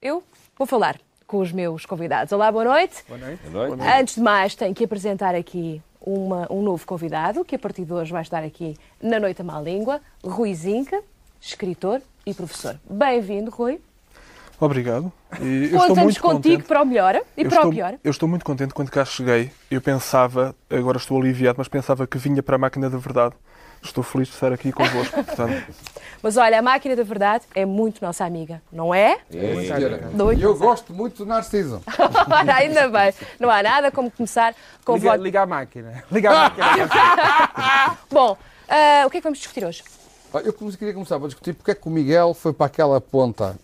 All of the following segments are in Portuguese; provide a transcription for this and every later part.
eu vou falar com os meus convidados. Olá, boa noite. Boa noite. Boa noite. Antes de mais, tenho que apresentar aqui uma- um novo convidado, que a partir de hoje vai estar aqui na Noite à Má Língua, Rui Zinca, escritor e professor. Bem-vindo, Rui. Obrigado. E eu estou Contamos muito contigo contente. para o melhor e Eu para estou, o pior. eu estou muito contente quando cá cheguei. Eu pensava, agora estou aliviado, mas pensava que vinha para a máquina da verdade. Estou feliz de estar aqui convosco. Portanto, Mas olha, a máquina da verdade é muito nossa amiga, não é? É, Senhora, Muito E eu gosto muito do Narciso. Ora, ainda bem. Não há nada como começar com Liga, voto. liga a máquina. Liga a máquina. Bom, ah, o que é que vamos discutir hoje? Eu queria começar a discutir porque é que o Miguel foi para aquela ponta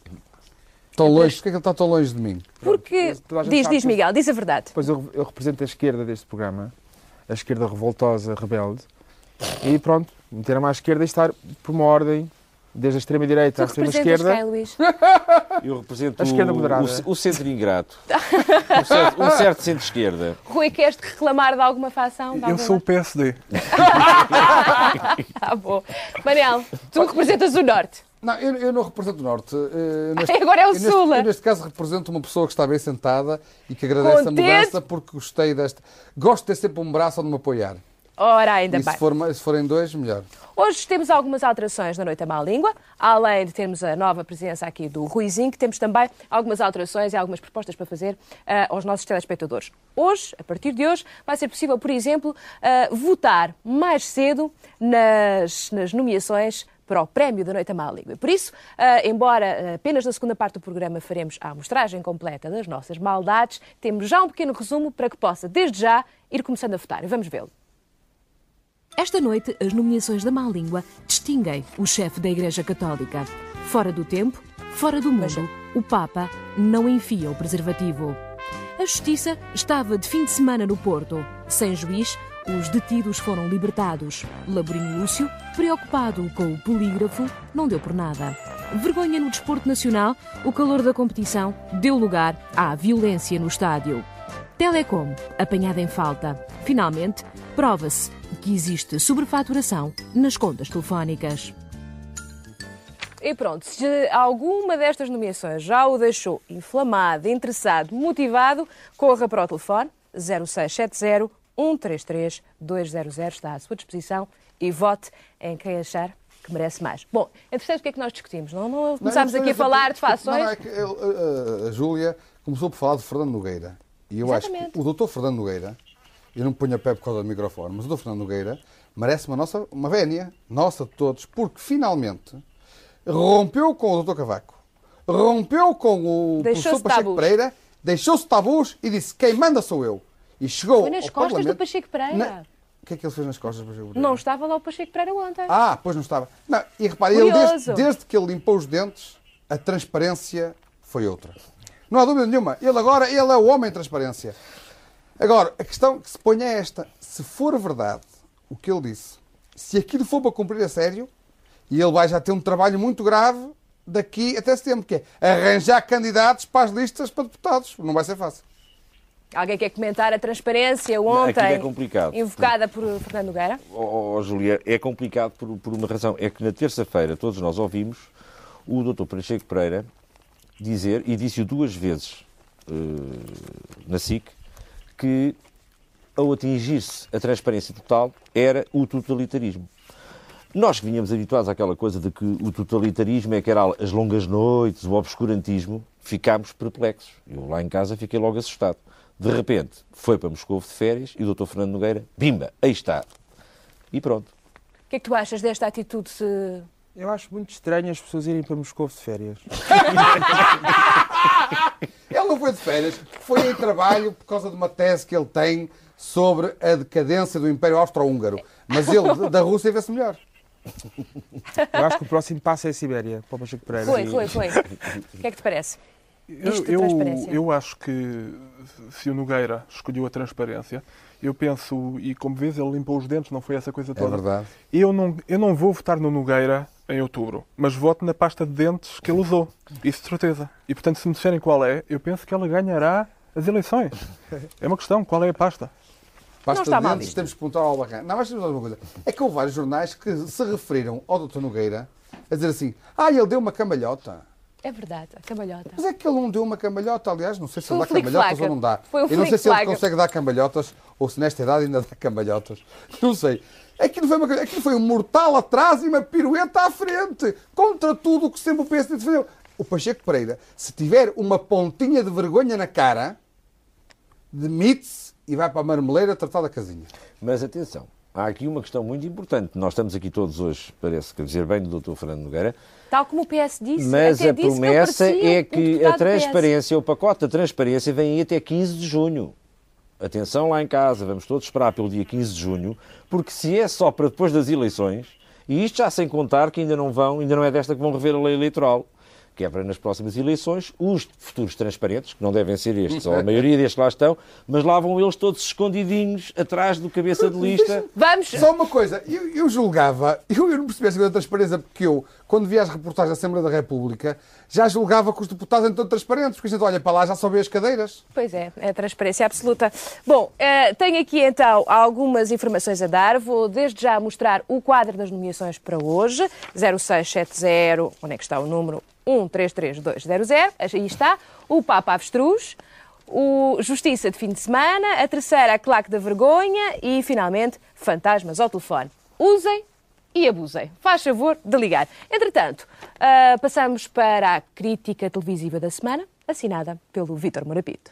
tão longe. Porque é que ele está tão longe de mim? Porque. Diz, diz, Miguel, diz a verdade. Depois eu, eu represento a esquerda deste programa, a esquerda revoltosa, rebelde. E pronto, meter-me à esquerda e estar por uma ordem, desde a extrema-direita à extrema-esquerda. quem, Luís? Eu represento A esquerda o- moderada. o, o centro ingrato. um, certo, um certo centro-esquerda. Rui, queres reclamar de alguma facção? De eu sou o? PSD. Ah, bom. Manel, tu representas o Norte. Não, eu, eu não represento o Norte. eh, neste- Agora é o eu neste- Sul. Eu, neste caso, represento uma pessoa que está bem sentada e que agradece Contente. a mudança porque gostei desta. Gosto de ter sempre um braço onde me apoiar. Ora, ainda e bem. se, for, se forem dois, melhor. Hoje temos algumas alterações na Noite à Má Língua. Além de termos a nova presença aqui do Ruizinho, que temos também algumas alterações e algumas propostas para fazer ah, aos nossos telespectadores. Hoje, a partir de hoje, vai ser possível, por exemplo, ah, votar mais cedo nas, nas nomeações para o Prémio da Noite à Má Língua. Por isso, ah, embora apenas na segunda parte do programa faremos a amostragem completa das nossas maldades, temos já um pequeno resumo para que possa, desde já, ir começando a votar. Vamos vê-lo. Esta noite, as nomeações da má língua distinguem o chefe da Igreja Católica. Fora do tempo, fora do mundo, o Papa não enfia o preservativo. A Justiça estava de fim de semana no Porto. Sem juiz, os detidos foram libertados. Laborinho Lúcio, preocupado com o polígrafo, não deu por nada. Vergonha no desporto nacional, o calor da competição deu lugar à violência no estádio. Telecom, apanhada em falta. Finalmente, prova-se que existe sobrefaturação nas contas telefónicas. E pronto, se alguma destas nomeações já o deixou inflamado, interessado, motivado, corra para o telefone 0670 133 200 está à sua disposição e vote em quem achar que merece mais. Bom, entretanto, o que é que nós discutimos? Não, não começámos Não, aqui a falar de fações? Não, é que eu- a, a- a Júlia começou por falar de Fernando Nogueira. E eu acho Exatamente. que o doutor Fernando Nogueira, eu não me ponho a pé por causa do microfone, mas o doutor Fernando Nogueira merece uma, nossa, uma vénia, nossa de todos, porque finalmente rompeu com o doutor Cavaco, rompeu com o professor Pacheco. Pereira, deixou-se tabus e disse quem manda sou eu. E chegou Foi nas costas do Pacheco Pereira. Na- O que é que ele fez nas costas do Pacheco Pereira? Não estava lá o Pacheco Pereira ontem. Ah, pois não estava. Não, e repare, ele desde, desde que ele limpou os dentes, a transparência foi outra. Não há dúvida nenhuma. Ele agora ele é o homem transparência. Agora, a questão que se põe é esta. Se for verdade o que ele disse, se aquilo for para cumprir a sério, e ele vai já ter um trabalho muito grave daqui até setembro, que é arranjar candidatos para as listas para deputados. Não vai ser fácil. Alguém quer comentar a transparência Aquilo ontem é complicado. invocada por Fernando Nogueira? Oh, oh, Julia, é complicado por, por uma razão. É que na terça-feira todos nós ouvimos o Dr. Pacheco Pereira dizer, e disse-o duas vezes eh, na SIC, que ao atingir-se a transparência total era o totalitarismo. Nós que vinhamos habituados àquela coisa de que o totalitarismo é que era as longas noites, o obscurantismo, ficámos perplexos. Eu lá em casa fiquei logo assustado. De repente, foi para Moscou de férias e o Dr. Fernando Nogueira, bimba, aí está. E pronto. O que é que tu achas desta atitude? Se... Eu acho muito estranho as pessoas irem para Moscou de férias. Ele não foi de férias, foi em trabalho por causa de uma tese que ele tem sobre a decadência do Império Austro-Húngaro. Mas ele, da Rússia, vê-se melhor. Eu acho que o próximo passo é a Sibéria, para o Pacheco Pereira. Foi, foi, foi. O que é que te parece? Eu, Isto eu, eu acho que se o Nogueira escolheu a transparência, eu penso, e como vês, ele limpou os dentes, não foi essa coisa É toda. verdade. Eu não, eu não vou votar no Nogueira em outubro, mas voto na pasta de dentes que ele usou. Isso de certeza. E portanto, se me disserem qual é, eu penso que ele ganhará as eleições. É uma questão, qual é a pasta? Basta está mal dentes, temos que perguntar ao Albarrán. Não, mas temos uma coisa. É que houve vários jornais que se referiram ao Dr. Nogueira a dizer assim: ah, ele deu uma cambalhota. É verdade, a cambalhota. Mas é que ele não deu uma cambalhota, aliás, não sei se Foi ele um dá cambalhotas ou não dá. Foi um Eu não sei se ele consegue dar cambalhotas ou se nesta idade ainda dá cambalhotas. Não sei. Aquilo foi, uma, aquilo foi um mortal atrás e uma pirueta à frente, contra tudo o que sempre o PSD defendeu. O Pacheco Pereira, se tiver uma pontinha de vergonha na cara, demite-se e vai para a marmeleira tratar da casinha. Mas atenção, há aqui uma questão muito importante. Nós estamos aqui todos hoje, parece que a dizer bem do Dr. Fernando Nogueira, Tal como o PS disse. mas a promessa que é um que a transparência, o pacote da transparência vem aí até 15 de junho. Atenção lá em casa, vamos todos esperar pelo dia 15 de junho, porque se é só para depois das eleições, e isto já sem contar que ainda não vão, ainda não é desta que vão rever a lei eleitoral, que para nas próximas eleições, os futuros transparentes, que não devem ser estes, ou a maioria destes lá estão, mas lá vão eles todos escondidinhos atrás do cabeça de lista. Vamos. Só uma coisa, eu, eu julgava, eu, eu não percebi essa coisa da transparência, porque eu, quando via as reportagens da Assembleia da República, já julgava que os deputados eram tão transparentes, porque a gente olha para lá já só vê as cadeiras. Pois é, é transparência absoluta. Bom, eh, tenho aqui então algumas informações a dar. Vou desde já mostrar o quadro das nomeações para hoje. 0670, onde é que está o número? 133200. Aí está. O Papa Avestruz. O Justiça de fim de semana, a terceira, a claque da vergonha e, finalmente, fantasmas ao telefone. Usem e abusem. Faz favor de ligar. Entretanto, ah, passamos para a crítica televisiva da semana, assinada pelo Vítor Morapito.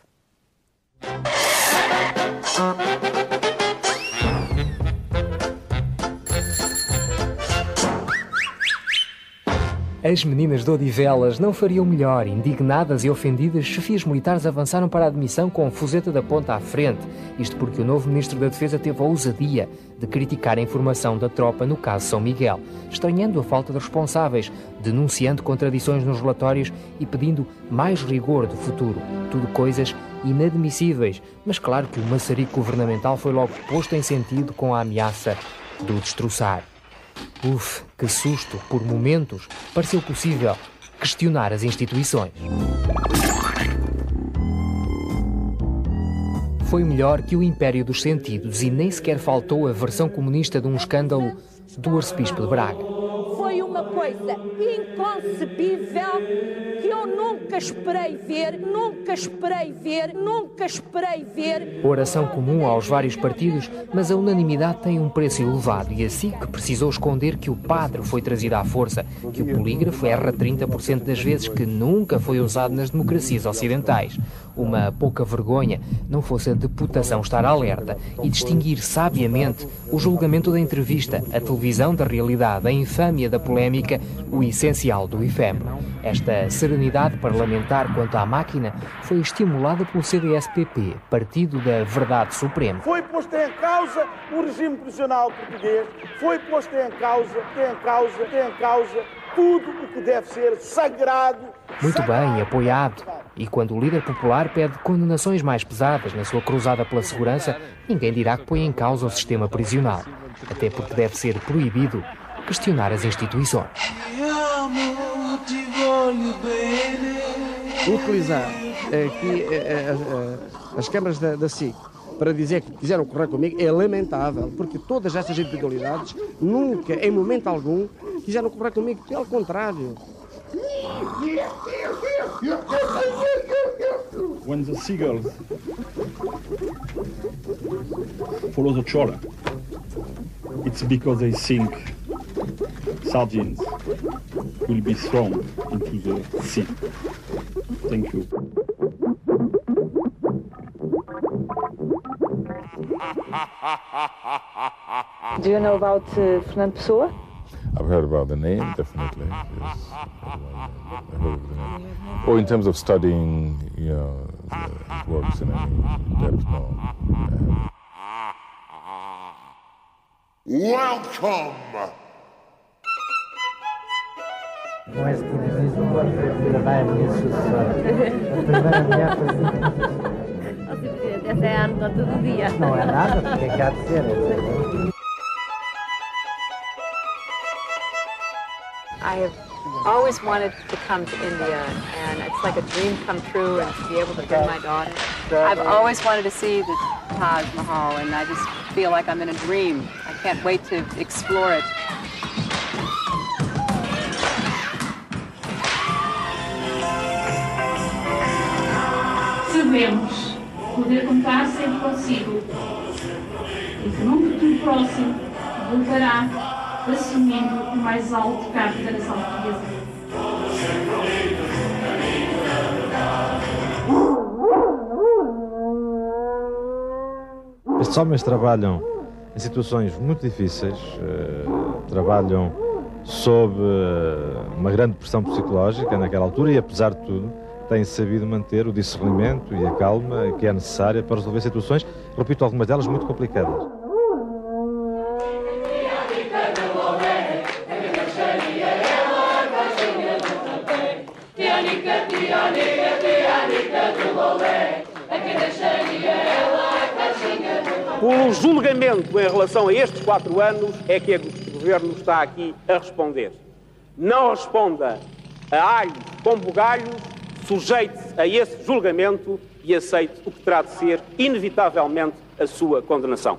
As meninas de Odivelas não fariam melhor. Indignadas e ofendidas, chefias militares avançaram para a admissão com fuzeta da ponta à frente. Isto porque o novo Ministro da Defesa teve a ousadia de criticar a informação da tropa no caso São Miguel, estranhando a falta de responsáveis, denunciando contradições nos relatórios e pedindo mais rigor do futuro. Tudo coisas inadmissíveis, mas claro que o maçarico governamental foi logo posto em sentido com a ameaça do destroçar. Uf, que susto! Por momentos, pareceu possível questionar as instituições. Foi melhor que o Império dos Sentidos e nem sequer faltou a versão comunista de um escândalo do Arcebispo de Braga. Uma coisa inconcebível que eu nunca esperei ver, nunca esperei ver, nunca esperei ver. Oração comum aos vários partidos, mas a unanimidade tem um preço elevado e assim que precisou esconder que o padre foi trazido à força, que o polígrafo erra 30% das vezes, que nunca foi usado nas democracias ocidentais. Uma pouca vergonha não fosse a deputação estar alerta e distinguir sabiamente o julgamento da entrevista, a televisão da realidade, a infâmia da polémica, o essencial do efêmero. Esta serenidade parlamentar quanto à máquina foi estimulada pelo CDS-PP, Partido da Verdade Suprema. Foi posto em causa o regime prisional português, foi posto em causa, em causa, em causa tudo o que deve ser sagrado. Muito bem, apoiado. E quando o líder popular pede condenações mais pesadas na sua cruzada pela segurança, ninguém dirá que põe em causa o sistema prisional. Até porque deve ser proibido questionar as instituições. utilizar aqui eh, eh, eh, as câmaras da, da SIC para dizer que quiseram correr comigo é lamentável, porque todas estas individualidades nunca, em momento algum, quiseram correr comigo, pelo contrário. when the seagulls follow the trawler, it's because they think sardines will be thrown into the sea. Thank you. Do you know about uh, Fernando Pessoa? I've heard about the name, definitely. Yes. I heard of the name. Or in terms of studying, you know, the- works in any depth, no. Welcome! I have always wanted to come to India, and it's like a dream come true, and to be able to bring my daughter. I've always wanted to see the Taj Mahal, and I just feel like I'm in a dream. can't wait to explore it. Sabemos poder contar sempre consigo e que num futuro próximo voltará assumindo o mais alto cargo da nação portuguesa. Estes homens trabalham em situações muito difíceis, eh, trabalham sob eh, uma grande pressão psicológica naquela altura e, apesar de tudo, têm sabido manter o discernimento e a calma que é necessária para resolver situações, repito, algumas delas muito complicadas. O julgamento em relação a estes quatro anos é que o Governo está aqui a responder. Não responda a alhos com bugalhos, sujeite-se a esse julgamento e aceite o que terá de ser, inevitavelmente, a sua condenação.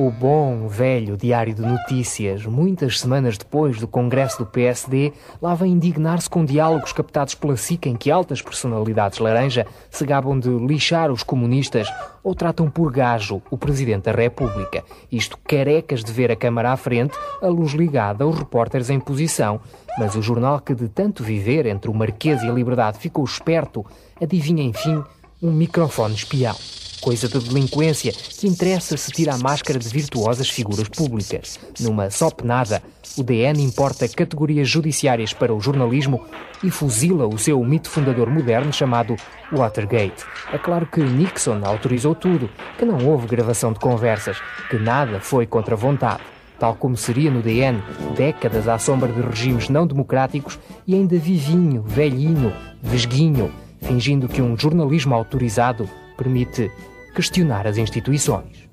O bom, velho Diário de Notícias, muitas semanas depois do Congresso do PSD, lá vem indignar-se com diálogos captados pela SIC em que altas personalidades laranja se gabam de lixar os comunistas ou tratam por gajo o Presidente da República. Isto carecas de ver a Câmara à frente, a luz ligada, os repórteres em posição. Mas o jornal que de tanto viver entre o Marquês e a Liberdade ficou esperto, adivinha enfim um microfone espião coisa de delinquência que interessa se tira a máscara de virtuosas figuras públicas. Numa só penada, o DN importa categorias judiciárias para o jornalismo e fuzila o seu mito fundador moderno chamado Watergate. É claro que Nixon autorizou tudo, que não houve gravação de conversas, que nada foi contra vontade tal como seria no DN, décadas à sombra de regimes não democráticos e ainda vivinho, velhinho, vesguinho, fingindo que um jornalismo autorizado permite questionar as instituições.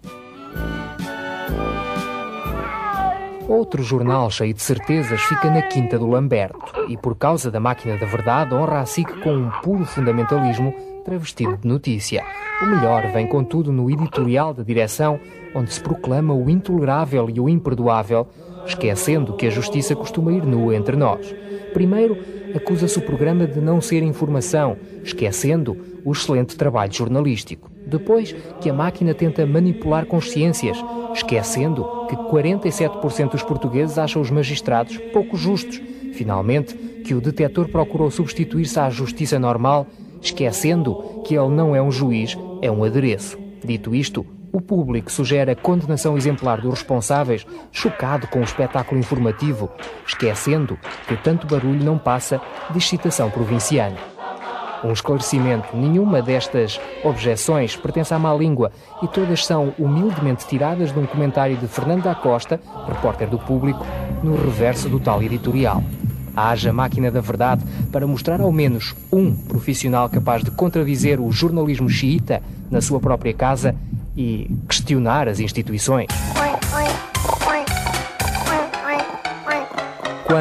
Outro jornal cheio de certezas fica na Quinta do Lamberto e, por causa da máquina da verdade, honra a SIC com um puro fundamentalismo travestido de notícia. O melhor vem, contudo, no editorial da direção, onde se proclama o intolerável e o imperdoável, esquecendo que a justiça costuma ir nua entre nós. Primeiro, acusa-se o programa de não ser informação, esquecendo o excelente trabalho jornalístico. Depois, que a máquina tenta manipular consciências, esquecendo que 47% dos portugueses acham os magistrados pouco justos. Finalmente, que o detetor procurou substituir-se à justiça normal, esquecendo que ele não é um juiz, é um adereço. Dito isto, o público sugere a condenação exemplar dos responsáveis, chocado com o espetáculo informativo, esquecendo que tanto barulho não passa de excitação provinciana. Um esclarecimento: nenhuma destas objeções pertence à má língua e todas são humildemente tiradas de um comentário de Fernando da Costa, repórter do público, no reverso do tal editorial. Haja máquina da verdade para mostrar ao menos um profissional capaz de contradizer o jornalismo xiita na sua própria casa e questionar as instituições.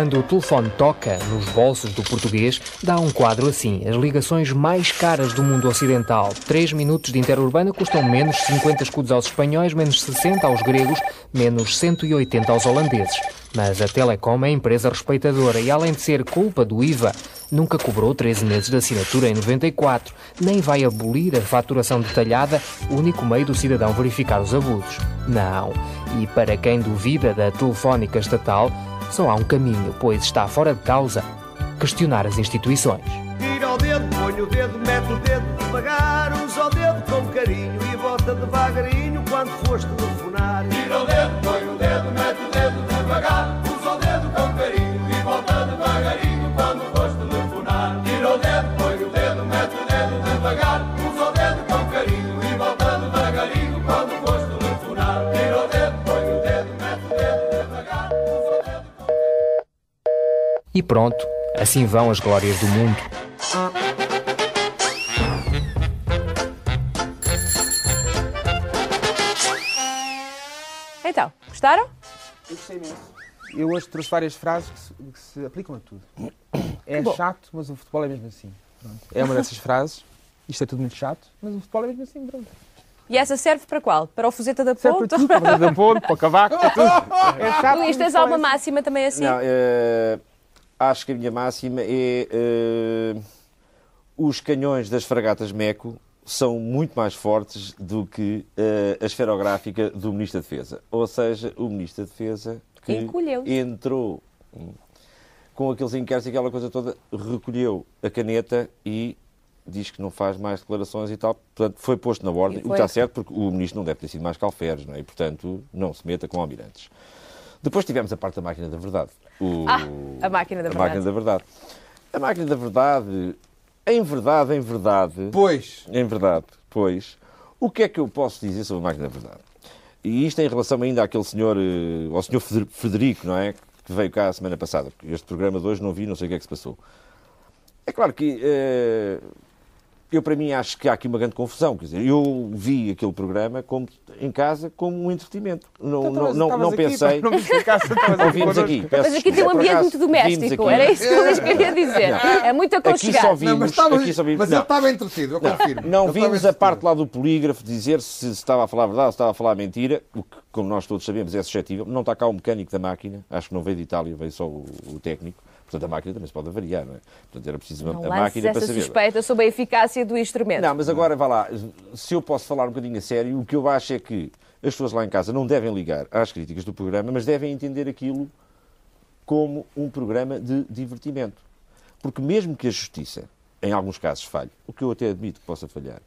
Quando o telefone toca nos bolsos do português, dá um quadro assim: as ligações mais caras do mundo ocidental. 3 minutos de interurbana custam menos 50 escudos aos espanhóis, menos 60 aos gregos, menos 180 aos holandeses. Mas a Telecom é empresa respeitadora e, além de ser culpa do IVA, nunca cobrou 13 meses de assinatura em 94, nem vai abolir a faturação detalhada, único meio do cidadão verificar os abusos. Não. E para quem duvida da telefónica estatal, só há um caminho, pois está fora de causa questionar as instituições. Tira o dedo, põe o dedo, mete o dedo devagar, usa o dedo com carinho e volta devagarinho quando foste telefonar. Tira o dedo, põe o dedo, mete o dedo devagar, E pronto, assim vão as glórias do mundo. Então, gostaram? Eu gostei imenso. Eu hoje trouxe várias frases que se, que se aplicam a tudo. É Bom. chato, mas o futebol é mesmo assim. Pronto. É uma dessas frases. Isto é tudo muito chato, mas o futebol é mesmo assim. Pronto. E essa serve para qual? Para o Fuzeta da Serve Ponte? para tudo, para fazer de ponto, para o cavaco, para tudo. É chato. Luís, tens alguma máxima também assim? Não, eh, acho que a minha máxima é eh, os canhões das fragatas Meco são muito mais fortes do que eh, a esferográfica do Ministro da Defesa. Ou seja, o Ministro da Defesa que Encolheu-se. entrou com aqueles inquéritos e aquela coisa toda, recolheu a caneta e diz que não faz mais declarações e tal. Portanto, foi posto na ordem, o que está certo, porque o Ministro não deve ter sido mais calferes, não é? E, portanto, não se meta com almirantes. Depois tivemos a parte da máquina da verdade. O- Ah, a máquina da a verdade. máquina da verdade. A máquina da verdade, em verdade, em verdade. Pois. Em verdade, pois. O que é que eu posso dizer sobre a máquina da verdade? E isto em relação ainda àquele senhor, eh, ao senhor Frederico, não é? Que veio cá a semana passada. Este programa de hoje não vi, não sei o que é que se passou. É claro que eh, eu, para mim, acho que há aqui uma grande confusão. Quer dizer, eu vi aquele programa como, em casa como um entretenimento. Não, Então, não, não, não pensei. não casa, Ouvimos aqui. peço Mas aqui tem um ambiente muito doméstico. aqui. Era isso que o Luís queria dizer. É muito Aqui só aconchegado. vimos, Não, mas estava- aqui só vimos, mas ele estava entretido, eu não, confirmo. Não vimos a parte lá do polígrafo dizer se, estava a falar a verdade, se estava a falar a mentira, o que, como nós todos sabemos, é suscetível. Não está cá o mecânico da máquina, acho que não veio de Itália, veio só o, o técnico. Portanto, a máquina também se pode avariar, não é? Portanto, era preciso Não a máquina para essa saber. suspeita sobre a eficácia do instrumento. Não, mas agora vá lá, se eu posso falar um bocadinho a sério, o que eu acho é que as pessoas lá em casa não devem ligar às críticas do programa, mas devem entender aquilo como um programa de divertimento. Porque mesmo que a justiça, em alguns casos, falhe, o que eu até admito que possa falhar,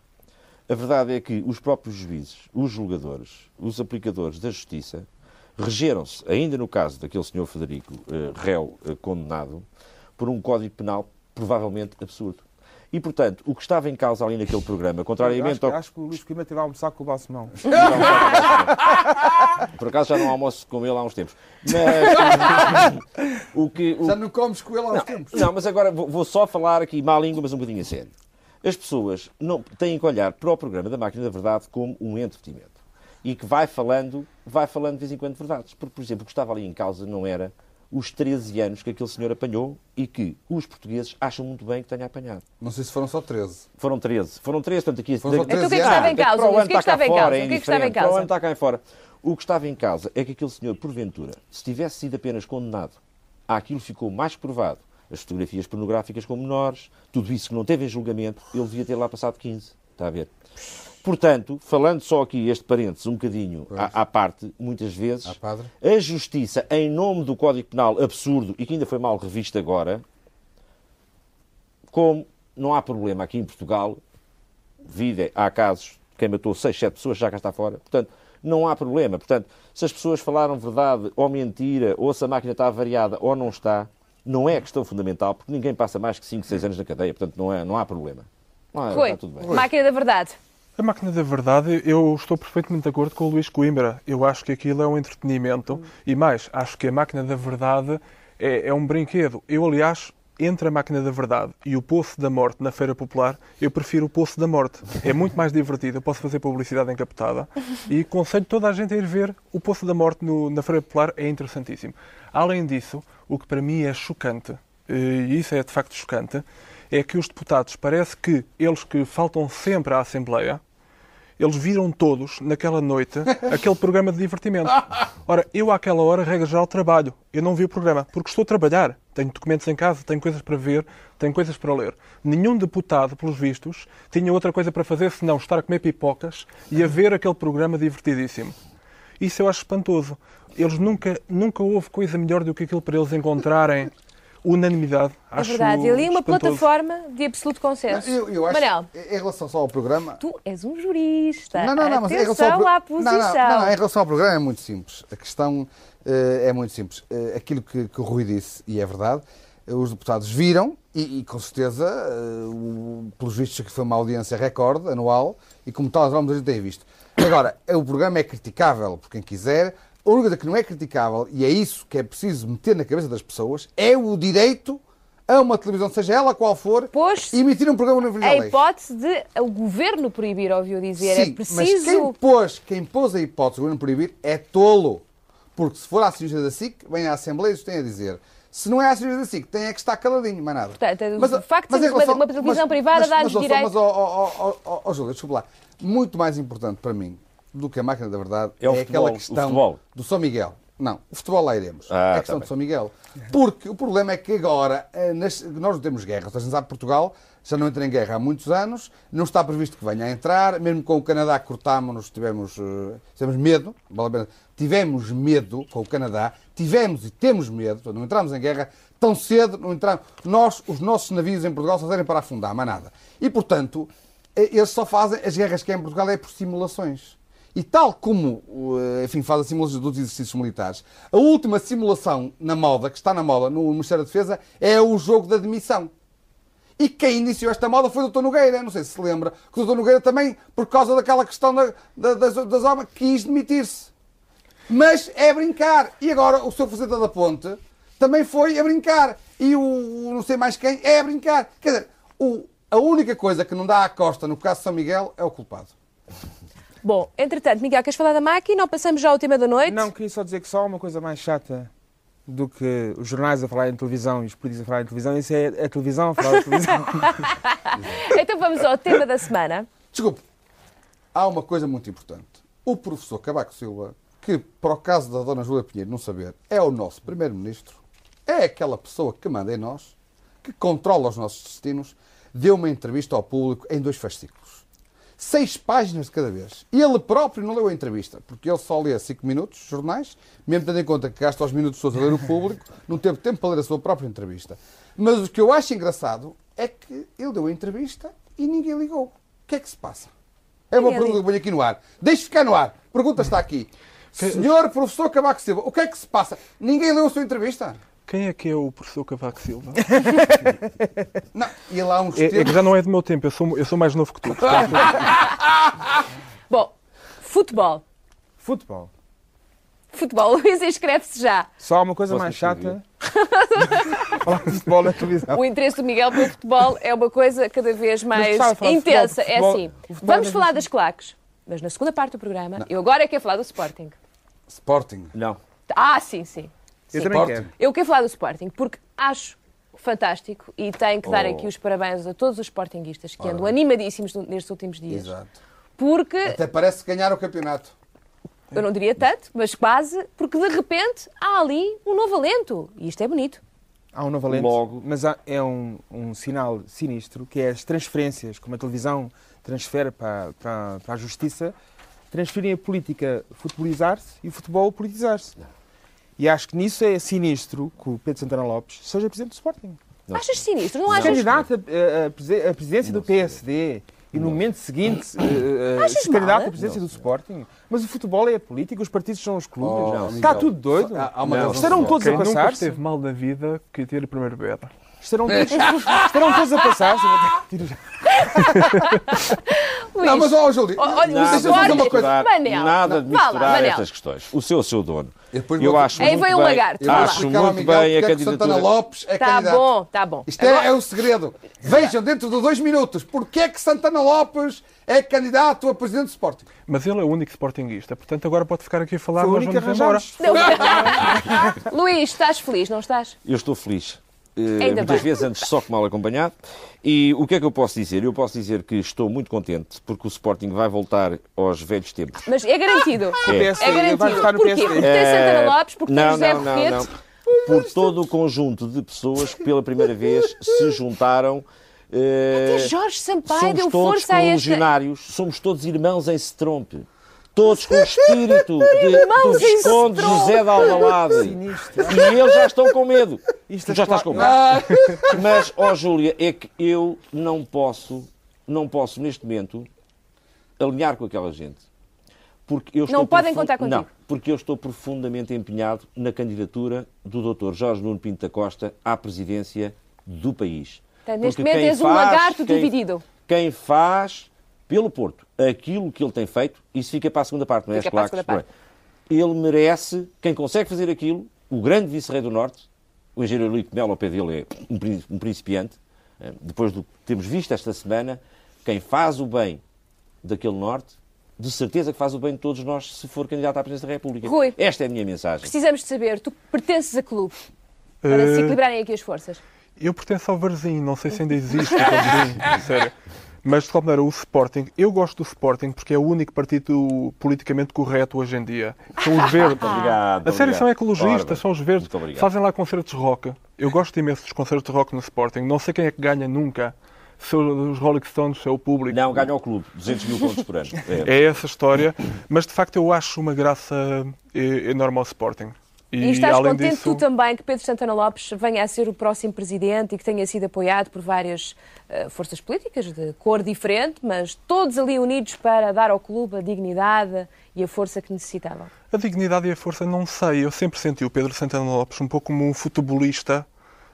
a verdade é que os próprios juízes, os julgadores, os aplicadores da justiça, regeram-se, ainda no caso daquele senhor Federico, eh, réu eh, condenado, por um código penal provavelmente absurdo. E, portanto, o que estava em causa ali naquele programa, contrariamente acho, ao... acho que o Luís Coimbra teve a almoçar com o Balsemão. Por acaso já não almoço com ele há uns tempos. Mas o que, o... Já não comes com ele há uns não, tempos. Não, mas agora vou, vou só falar aqui má língua, mas um bocadinho a sério. As pessoas não, têm que olhar para o programa da Máquina da Verdade como um entretenimento. E que vai falando, vai falando de vez em quando verdades. Porque, por exemplo, o que estava ali em causa não era os 13 anos que aquele senhor apanhou e que os portugueses acham muito bem que tenha apanhado. Não sei se foram só 13. Foram 13. Foram 13, portanto aqui... Foram Então o que é que estava em causa, o O que é que cá estava em fora, causa? é O que é que estava em o causa? ano está cá em fora. O que estava em causa é que aquele senhor, porventura, se tivesse sido apenas condenado, aquilo ficou mais provado, as fotografias pornográficas com menores, tudo isso que não teve em julgamento, ele devia ter lá passado 15. Está a ver? Portanto, falando só aqui este parênteses um bocadinho à, à parte, muitas vezes, a justiça, em nome do Código Penal absurdo e que ainda foi mal revisto agora, como não há problema aqui em Portugal, vida, há casos de quem matou 6, 7 pessoas, já cá está fora, portanto, não há problema. Portanto, se as pessoas falaram verdade ou mentira, ou se a máquina está variada ou não está, não é questão fundamental, porque ninguém passa mais que 5, 6 anos na cadeia, portanto, não, é, não há problema. Não há, Rui, está tudo bem. máquina da verdade. A máquina da verdade, eu estou perfeitamente de acordo com o Luís Coimbra. Eu acho que aquilo é um entretenimento e mais, acho que a máquina da verdade é, é um brinquedo. Eu, aliás, entre a máquina da verdade e o Poço da Morte na Feira Popular, eu prefiro o Poço da Morte. É muito mais divertido, eu posso fazer publicidade encapotada e aconselho toda a gente a ir ver o Poço da Morte no- na Feira Popular, é interessantíssimo. Além disso, o que para mim é chocante, e isso é de facto chocante, é que os deputados, parece que eles que faltam sempre à Assembleia, eles viram todos, naquela noite, aquele programa de divertimento. Ora, eu àquela hora, regra geral, trabalho. Eu não vi o programa, porque estou a trabalhar. Tenho documentos em casa, tenho coisas para ver, tenho coisas para ler. Nenhum deputado, pelos vistos, tinha outra coisa para fazer senão estar a comer pipocas e a ver aquele programa divertidíssimo. Isso eu acho espantoso. Eles nunca, nunca houve coisa melhor do que aquilo para eles encontrarem unanimidade. É Acho verdade. E ali uma espantoso. plataforma de absoluto consenso. Eu, eu acho, Manel, em relação só ao programa, tu és um jurista. Não, não, não, mas em relação ao à posição. Não, não, não, não, em relação ao programa é muito simples. A questão eh, é muito simples. Eh, aquilo que, que o Rui disse, e é verdade, eh, os deputados viram, e, e com certeza, o- pelos vistos, que foi uma audiência recorde, anual, e como tal, vamos a gente tem visto. Agora, o programa é criticável por quem quiser. A única coisa que não é criticável, e é isso que é preciso meter na cabeça das pessoas, é o direito a uma televisão, seja ela qual for, emitir um programa no A Universal Leste. hipótese de o governo proibir, ouviu dizer, Sim, é mas preciso. quem pôs, quem pôs a hipótese do governo proibir é tolo. Porque se for acionista da SIC, vem à Assembleia e os tem a dizer. Se não é acionista da SIC, tem é que estar caladinho, mais nada. Portanto, Mas, o facto de mas ser em uma, relação- uma televisão mas- privada mas- dá-nos mas, direito. Mas, ó, ó, ó, ó, ó, Júlio, desculpa lá. muito mais importante para mim do que a máquina da verdade É aquela futebol, o questão do São Miguel. Não, o futebol lá iremos. Ah, é a questão tá do São Miguel. Porque o problema é que agora eh, nós não temos guerra. Ou seja, sabe, Portugal já não entra em guerra há muitos anos, não está previsto que venha a entrar, mesmo com o Canadá cortámos-nos, tivemos, eh, tivemos medo, tivemos medo com o Canadá, tivemos e temos medo, não entramos em guerra tão cedo, não entramos. Nós, os nossos navios em Portugal só servem para afundar, mais nada. E, portanto, eh, eles só fazem as guerras que há em Portugal é por simulações. E tal como, eh, enfim, faz as simulações dos exercícios militares, a última simulação na moda, que está na moda no Ministério da Defesa, é o jogo da demissão. E quem iniciou esta moda foi o Dr. Nogueira, não sei se se lembra, que o Dr. Nogueira também, por causa daquela questão da- da- das, das obras, quis demitir-se. Mas é brincar. E agora o seu Fazenda da Ponte também foi a brincar. E o, o não sei mais quem é a brincar. Quer dizer, o- a única coisa que não dá à costa no caso de São Miguel é o culpado. Bom, entretanto, Miguel, queres falar da máquina ou passamos já ao tema da noite? Não, queria só dizer que só há uma coisa mais chata do que os jornais a falar em televisão e os políticos a falar em televisão, isso é a televisão a falar em televisão. então vamos ao tema da semana. Desculpe, há uma coisa muito importante. O professor Cavaco Silva, que, para o caso da Dona Júlia Pinheiro não saber, é o nosso primeiro-ministro, é aquela pessoa que manda em nós, que controla os nossos destinos, deu uma entrevista ao público em dois fascículos. Seis páginas de cada vez. E ele próprio não leu a entrevista, porque ele só lê cinco minutos, jornais, mesmo tendo em conta que gasta os minutos todos a ler o público, não teve tempo para ler a sua própria entrevista. Mas o que eu acho engraçado é que ele deu a entrevista e ninguém ligou. O que é que se passa? É uma pergunta que eu ponho aqui no ar. Deixe ficar no ar. A pergunta está aqui. Senhor professor Cavaco Silva, o que é que se passa? Ninguém leu a sua entrevista? Quem é que é o professor Cavaco Silva? Não, e lá há uns É, é que já não é do meu tempo, eu sou, eu sou mais novo que tu. portanto- Bom, futebol. Futebol. Futebol, Luís inscreve-se já. Só há uma coisa Posso mais chata. falar de futebol na televisão. O interesse do Miguel pelo futebol é uma coisa cada vez mais gostava de falar de intensa. futebol, é futebol- assim. o futebol Vamos é falar das claques, mas na segunda parte do programa, eu agora é que quero falar do Sporting. Sporting. Não. Ah, sim, sim. Eu também Sporting. quero. Eu quero falar do Sporting porque acho fantástico e tenho que dar Oh. aqui os parabéns a todos os sportinguistas que andam animadíssimos nestes últimos dias. Exato. Porque, Até parece ganhar o campeonato. eu não diria tanto, mas quase, porque de repente há ali um novo alento. E isto é bonito. Há um novo alento, Logo. mas há- é um, um sinal sinistro que é as transferências, como a televisão transfere para, para, para a justiça, transferem a política futebolizar-se e o futebol politizar-se. E acho que nisso é sinistro que o Pedro Santana Lopes seja presidente do Sporting. Achas sinistro? Não, Não. achas? Candidato a presidência do PSD e no momento seguinte Achas se candidato à presidência do Sporting. Mas o futebol é a política, os partidos são os clubes. Oh, Está Miguel. tudo doido. Há- há Não. Estarão todos Quem a nunca passar-se. esteve mal na vida que ter o primeiro bebê. Estarão todos, estarão todos a passar-se. Luís, Não, mas ó, Júlio, olha, deixa-me o fazer uma coisa. Manel, nada de misturar Manel. estas questões. O seu é o seu dono. Eu vou- acho Aí muito vem o bem, lagarto, Eu acho ao muito Miguel bem a é que Santana candidatura. Lopes é Tá candidato. bom, tá bom. Isto é, Agora- é o segredo. Vejam dentro de dois minutos porque é que Santana Lopes é candidato a presidente do Sporting. Mas ele é o único sportinguista, portanto agora pode ficar aqui a falar, Foi nós único que vamos embora. Luís, estás feliz, não estás? Eu estou feliz. Eh, Ainda muitas bem. vezes antes só que mal acompanhado. E o que é que eu posso dizer? Eu posso dizer que estou muito contente porque o Sporting vai voltar aos velhos tempos. Mas é garantido. É. É, vai garantido. votar no Porquê? Porque tem Santana Eh, Lopes, porque tem não, José não, não, não. Por todo o conjunto de pessoas que pela primeira vez se juntaram. eh, Até Jorge Sampaio somos deu todos força a esta... legionários, somos todos irmãos em Strompe. Todos com o espírito de, Irmãos do em Visconde Strompe. José de Alvalade. E eles já estão com medo. Isto Tu é já estás com medo. Mas, ó Júlia, é que eu não posso, não posso neste momento alinhar com aquela gente. Porque eu estou Não podem contar contigo. Não, porque eu estou profundamente empenhado na candidatura do Dr. Jorge Nuno Pinto da Costa à presidência do país. Portanto, neste momento és um faz- lagarto quem- dividido. Quem faz pelo Porto aquilo que ele tem feito, isso fica para a segunda parte, não é? Fica para a segunda parte. é? Ele merece, quem consegue fazer aquilo, o grande vice-rei do Norte, o engenheiro Lico Melo, ao pé dele, é um, um principiante, eh, depois do que temos visto esta semana, quem faz o bem daquele Norte, de certeza que faz o bem de todos nós se for candidato à presidência da República. Rui. Esta é a minha mensagem. Precisamos de saber, tu pertences a clube para se Eh, equilibrarem aqui as forças. Eu pertenço ao Varzim, não sei se ainda existe sério. Mas, de qualquer maneira, o Sporting, eu gosto do Sporting porque é o único partido politicamente correto hoje em dia. São os verdes. obrigado, A sério, obrigado. são ecologistas, Ora, são os verdes. Fazem lá concertos de rock. Eu gosto imenso dos concertos de rock no Sporting. Não sei quem é que ganha nunca. Se os Rolling Stones, se é o público. Não, ganha o clube. 200 mil pontos por ano. É essa a história. Mas, de facto, eu acho uma graça eh, enorme ao Sporting. E, estás além contente disso, tu também que Pedro Santana Lopes venha a ser o próximo presidente e que tenha sido apoiado por várias eh, forças políticas de cor diferente, mas todos ali unidos para dar ao clube a dignidade e a força que necessitavam? A dignidade e a força, não sei. Eu sempre senti o Pedro Santana Lopes um pouco como um futebolista,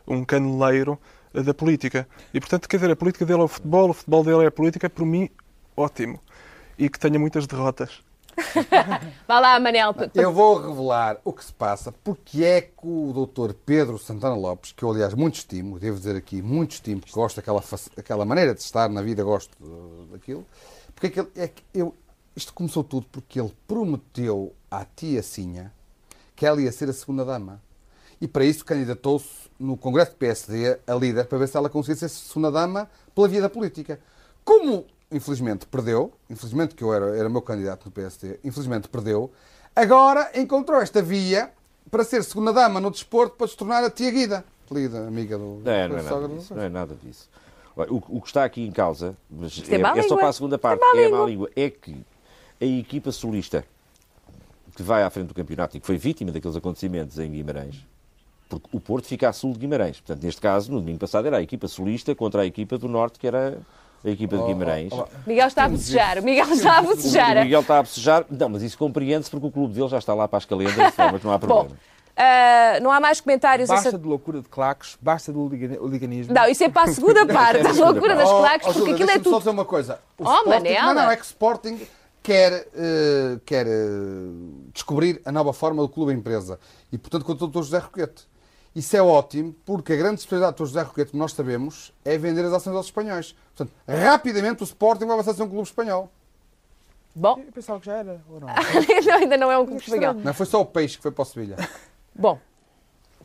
um caneleiro eh, da política. E, portanto, quer dizer, a política dele é o futebol, o futebol dele é a política, por mim, ótimo. E que tenha muitas derrotas. Vá lá, Manel. Eu vou revelar o que se passa, porque é que o doutor Pedro Santana Lopes, que eu aliás muito estimo, devo dizer aqui, muito estimo, porque gosto daquela, daquela maneira de estar na vida, gosto daquilo, porque é que, ele, é que eu, isto começou tudo porque ele prometeu à tia Sinha que ela ia ser a segunda dama. E para isso candidatou-se no Congresso do PSD a líder para ver se ela conseguia ser segunda dama pela via da política. Como, infelizmente, perdeu, infelizmente que eu era, era meu candidato no PSD, infelizmente perdeu, agora encontrou esta via para ser segunda dama no desporto para se tornar a tia Guida, querida amiga do, Não, é, não, é sogra nada do- disso, não é nada disso. O, o que está aqui em causa, mas é é, é só para a segunda parte, É má é a má língua, é que a equipa solista que vai à frente do campeonato e que foi vítima daqueles acontecimentos em Guimarães, porque o Porto fica a sul de Guimarães. Portanto, neste caso, no domingo passado, era a equipa solista contra a equipa do Norte, que era a equipa de Guimarães. Miguel está a bocejar. O Miguel está a bocejar. O Miguel está a bocejar. Não, mas isso compreende-se porque o clube dele já está lá para as calendras, de forma que não há problema. Ah, não há mais comentários. Basta essa- de loucura de claques, basta de liga- liganismo. Não, isso é para a segunda parte. A loucura das Oh, claques, oh, porque Júlia, aquilo é deixa-me só tudo. dizer uma coisa. O Oh, Sporting. Não, não, é que o Sporting quer, eh, quer eh, descobrir a nova forma do clube empresa. E, portanto, com o Dr. José Roquete. Isso é ótimo, porque a grande especialidade do. José Roquete, como nós sabemos, é vender as ações aos espanhóis. Portanto, rapidamente o Sporting vai passar a ser um clube espanhol. Bom. Eu pensava que já era, ou não? não, ainda não é um clube espanhol. Não foi só o peixe que foi para o Sevilha. Bom,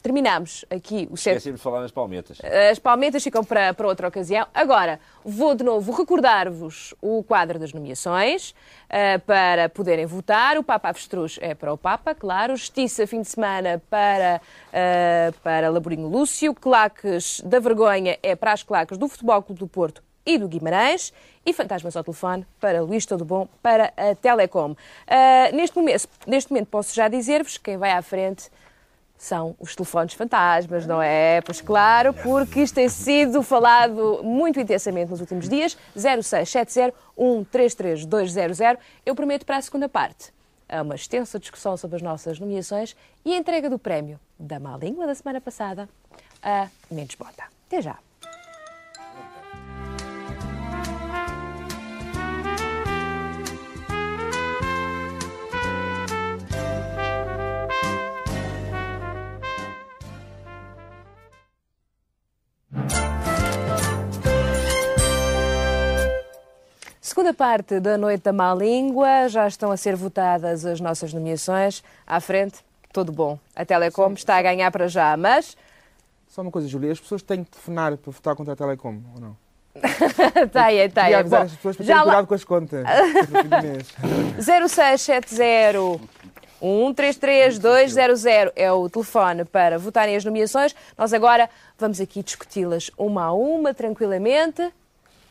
terminamos aqui o set Esqueci de falar nas palmetas. As palmetas ficam para, para outra ocasião. Agora, vou de novo recordar-vos o quadro das nomeações eh, para poderem votar. O Papa Avestruz é para o Papa, claro. Justiça, fim de semana, para, eh, para Laborinho Lúcio. Claques da Vergonha é para as claques do Futebol Clube do Porto e do Guimarães. E Fantasmas ao Telefone para Luís Todo Bom, para a Telecom. Eh, neste, momento, neste momento posso já dizer-vos que quem vai à frente são os telefones fantasmas, não é? Pois claro, porque isto tem sido falado muito intensamente nos últimos dias. 0670 133 200. Eu prometo para a segunda parte é uma extensa discussão sobre as nossas nomeações e a entrega do prémio da má língua da semana passada a Mendes Bota. Até já. Segunda parte da Noite da Má Língua, já estão a ser votadas as nossas nomeações. À frente, tudo bom. A Telecom está a ganhar para já, mas Só uma coisa, Júlia, as pessoas têm que telefonar para votar contra a Telecom, ou não? tá aí, tá aí. Queria avisar Bom, as pessoas para já terem lá- cuidado com as contas. no fim do mês. 0670 133 200 é o telefone para votarem as nomeações. Nós agora vamos aqui discuti-las uma a uma, tranquilamente.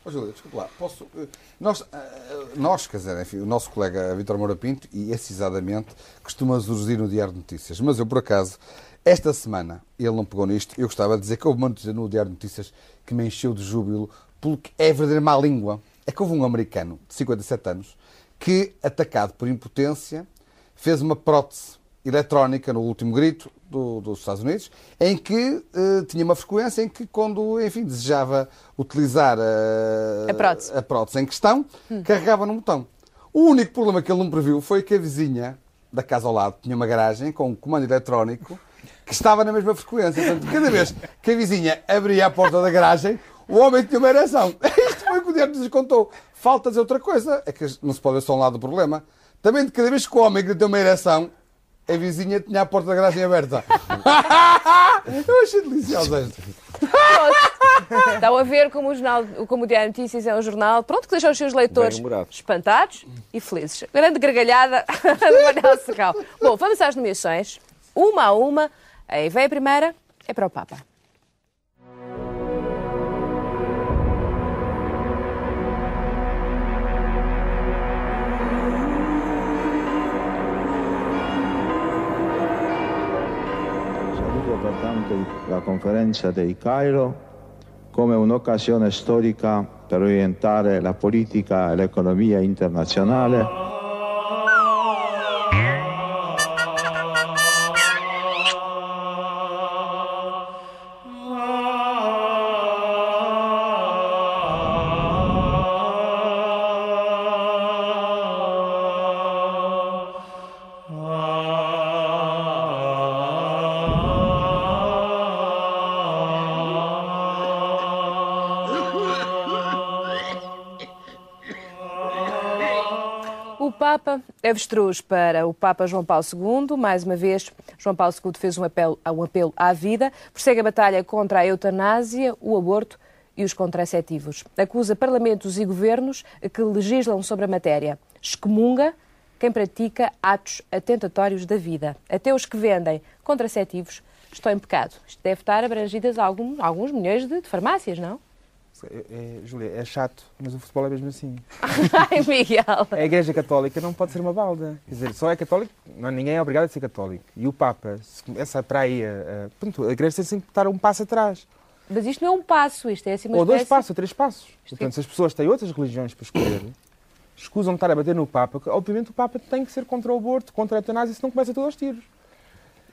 Ó, Júlia, desculpa lá, posso. eh, Nós, eh, nós, quer dizer, enfim, o nosso colega Vítor Moura Pinto, e esse exatamente, costuma surgir no Diário de Notícias. Mas eu, por acaso, esta semana, ele não pegou nisto, eu gostava de dizer que houve uma notícia no Diário de Notícias que me encheu de júbilo, porque é verdadeira má língua. É que houve um americano de 57 anos que, atacado por impotência, fez uma prótese eletrónica no último grito do- dos Estados Unidos, em que eh, tinha uma frequência em que, quando, enfim, desejava utilizar a, A prótese. a prótese em questão, carregava num botão. O único problema que ele não previu foi que a vizinha da casa ao lado tinha uma garagem com um comando eletrónico que estava na mesma frequência. Portanto, cada vez que a vizinha abria a porta da garagem, o homem tinha uma ereção. Isto foi o que o Diário nos contou. Falta dizer outra coisa, é que não se pode ver só um lado do problema. Também de cada vez que o homem queria ter uma ereção, a vizinha tinha a porta da garagem aberta. Eu achei delicioso isto. Estão a ver como o, jornal, como o Diário de Notícias é um jornal, pronto, que deixa os seus leitores espantados e felizes. Grande gargalhada do Manuel Segal. Bom, vamos às nomeações, uma a uma. Aí vem a primeira, é para o Papa. La conferenza di Cairo come un'occasione storica per orientare la politica e l'economia internazionale avestruz para o Papa João Paulo II. Mais uma vez, João Paulo II fez um apelo, um apelo à vida. Prossegue a batalha contra a eutanásia, o aborto e os contraceptivos. Acusa parlamentos e governos que legislam sobre a matéria. Excomunga quem pratica atos atentatórios da vida. Até os que vendem contraceptivos estão em pecado. Isto deve estar abrangidas algum, alguns milhões de, de farmácias, não? É, é, Júlia, é chato, mas o futebol é mesmo assim. Ai, Miguel. A Igreja Católica não pode ser uma balda. Quer dizer, só é católico, não, ninguém é obrigado a ser católico. E o Papa, se começa para aí a, pronto, a Igreja tem sempre que estar um passo atrás. Mas isto não é um passo, isto é assim uma ou dois passos, ou três passos. Portanto, se as pessoas têm outras religiões para escolher, escusam de estar a bater no Papa, que, obviamente o Papa tem que ser contra o aborto, contra a eutanásia, senão começa tudo aos tiros.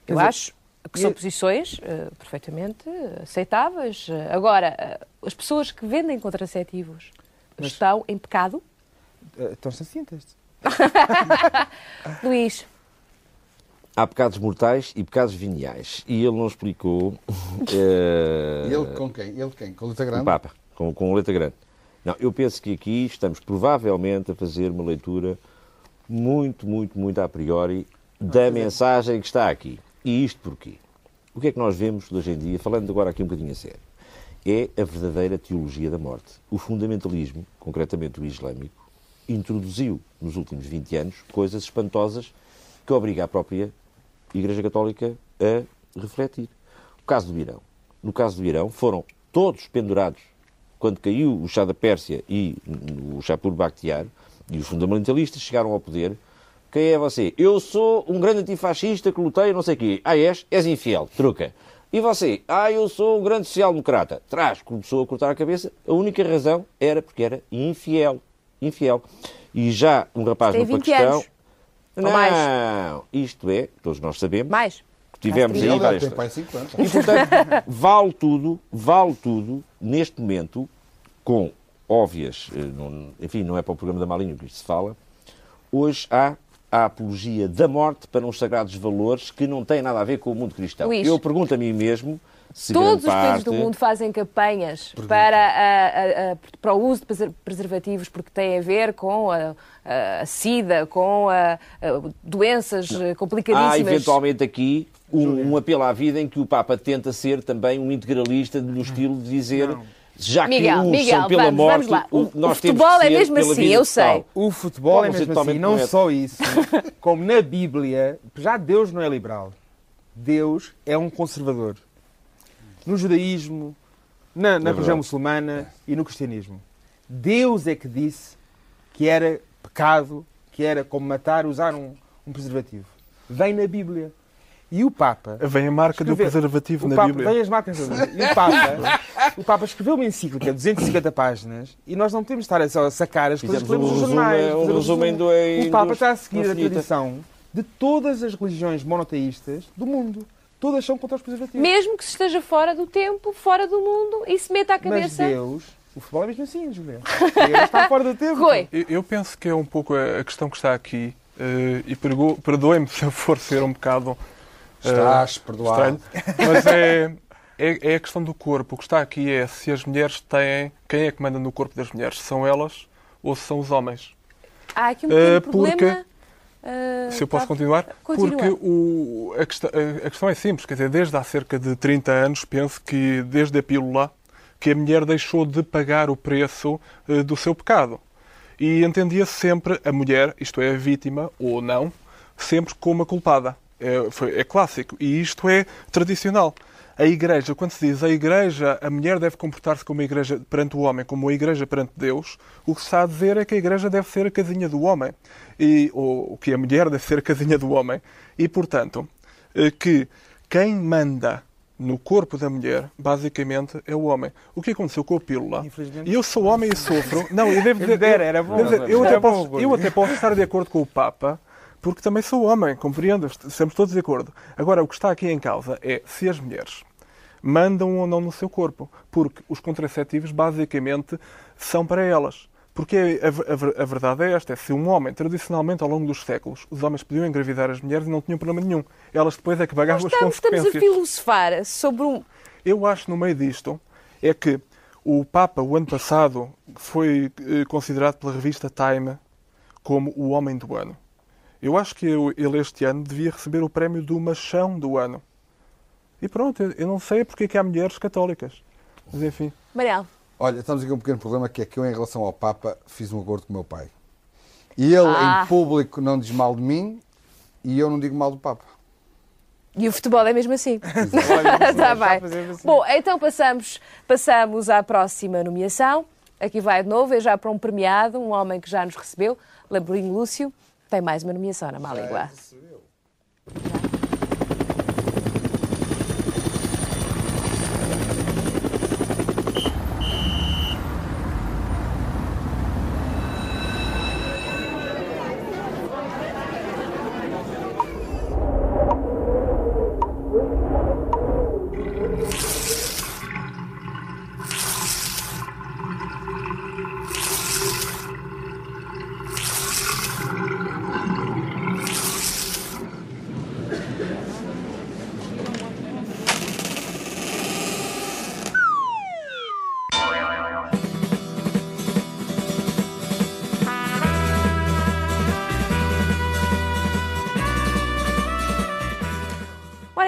Quer Eu dizer, acho que são posições eh, perfeitamente aceitáveis. Agora, eh, as pessoas que vendem contraceptivos Mas- estão em pecado? eh, Estão-se cientes. Luís, Há pecados mortais e pecados veniais. E ele não explicou. Ele com quem? Ele quem? Com letra grande? O Papa, com, com letra grande. Não, eu penso que aqui estamos provavelmente a fazer uma leitura muito, muito, muito a priori da mensagem que está aqui. E isto porquê? O que é que nós vemos hoje em dia, falando agora aqui um bocadinho a sério, é a verdadeira teologia da morte. O fundamentalismo, concretamente o islâmico, introduziu nos últimos 20 anos coisas espantosas que obriga a própria Igreja Católica a refletir. O caso do Irão. No caso do Irão, foram todos pendurados quando caiu o Shah da Pérsia e o Shapur Bakhtiar, e os fundamentalistas chegaram ao poder. Quem é você? Eu sou um grande antifascista que lutei não sei o quê. Ah, és? És infiel. Truca. E você? Ah, eu sou um grande social-democrata. Traz, começou a cortar a cabeça. A única razão era porque era infiel. Infiel. E já um rapaz Tem no 20 Paquistão... anos. Não, mais. isto é, todos nós sabemos. Mais. que Tivemos aí várias tem pai histórias. 50. E portanto, vale tudo, vale tudo, neste momento, com óbvias, eh, enfim, não é para o programa da Malinho que isto se fala, hoje há a apologia da morte para uns sagrados valores que não têm nada a ver com o mundo cristão. Luís. Eu pergunto a mim mesmo se todos os países do mundo fazem campanhas para, a- a- a- para o uso de preser- preservativos porque tem a ver com a, a- sida, com a, a doenças eh, Há complicadíssimas. eventualmente aqui um, um apelo à vida em que o Papa tenta ser também um integralista no estilo de dizer. Já que Miguel, uns Miguel, são pela vamos, morte, vamos lá. o- nós o futebol que é mesmo assim, vida eu sei. O futebol é Pode ser mesmo assim, não correto. só isso, como na Bíblia, já Deus não é liberal. Deus é um conservador. No judaísmo, na, na É religião muçulmana e no cristianismo. Deus é que disse que era pecado, que era como matar, usar um, um preservativo. Vem na Bíblia. E o Papa. Vem a marca do escreveu- preservativo o na Papa, Bíblia. Vem as marcas. E o Papa, o Papa escreveu uma encíclica de 250 páginas e nós não podemos estar a sacar as coisas que lemos nos jornais. um resumo em resumo. dois- O Papa está a seguir a tradição de todas as religiões monoteístas do mundo. Todas são contra os preservativos. Mesmo que se esteja fora do tempo, fora do mundo e se meta à Mas cabeça. Deus, o futebol é mesmo assim, Julia. Deus está fora do tempo. Rui. Eu- Eu penso que é um pouco a a questão que está aqui, eh, e perdoem-me se eu for ser um bocado Estás perdoado. estranho, mas é, é, é a questão do corpo. O que está aqui é se as mulheres têm. Quem é que manda no corpo das mulheres? São elas ou são os homens? Há aqui um Eh, pequeno porque- problema. eh, Se eu posso tá- continuar? Continua. Porque o, a, questão, a- a questão é simples. Quer dizer, desde há cerca de 30 anos, penso que desde a pílula que a mulher deixou de pagar o preço eh, do seu pecado. E entendia sempre a mulher, isto é, a vítima ou não, sempre como a culpada. É, foi- é clássico. E isto é tradicional. A igreja, quando se diz a igreja, a mulher deve comportar-se como a igreja perante o homem, como a igreja perante Deus, o que se está a dizer é que a igreja deve ser a casinha do homem. E, ou que a mulher deve ser a casinha do homem. E, portanto, eh, que quem manda no corpo da mulher, basicamente, é o homem. O que aconteceu com a pílula? E eu sou homem e sofro. Não, eu devo dizer. era bom. até posso, eu até posso estar de acordo com o Papa, porque também sou homem, compreendo, estamos todos de acordo. Agora, o que está aqui em causa é se as mulheres mandam ou não no seu corpo, porque os contraceptivos basicamente são para elas. Porque a, a- a verdade é esta, é se um homem, tradicionalmente ao longo dos séculos, os homens podiam engravidar as mulheres e não tinham problema nenhum. Elas depois é que pagavam as Estamos, estamos a consequências. filosofar sobre um. Eu acho no meio disto é que o Papa, o ano passado, foi eh, considerado pela revista Time como o homem do ano. Eu acho que ele este ano devia receber o prémio do machão do ano. E pronto, eu- não sei porque é que há mulheres católicas. Mas enfim. Manel, Olha, estamos aqui com um pequeno problema que é que eu, em relação ao Papa, fiz um acordo com o meu pai. E ele, Ah. em público, não diz mal de mim e eu não digo mal do Papa. e o futebol é mesmo assim. Está bem. Bom, então passamos, passamos à próxima nomeação. Aqui vai de novo, é já para um premiado, um homem que já nos recebeu, Lamborghini Lúcio. Tem mais uma nomeação na má língua.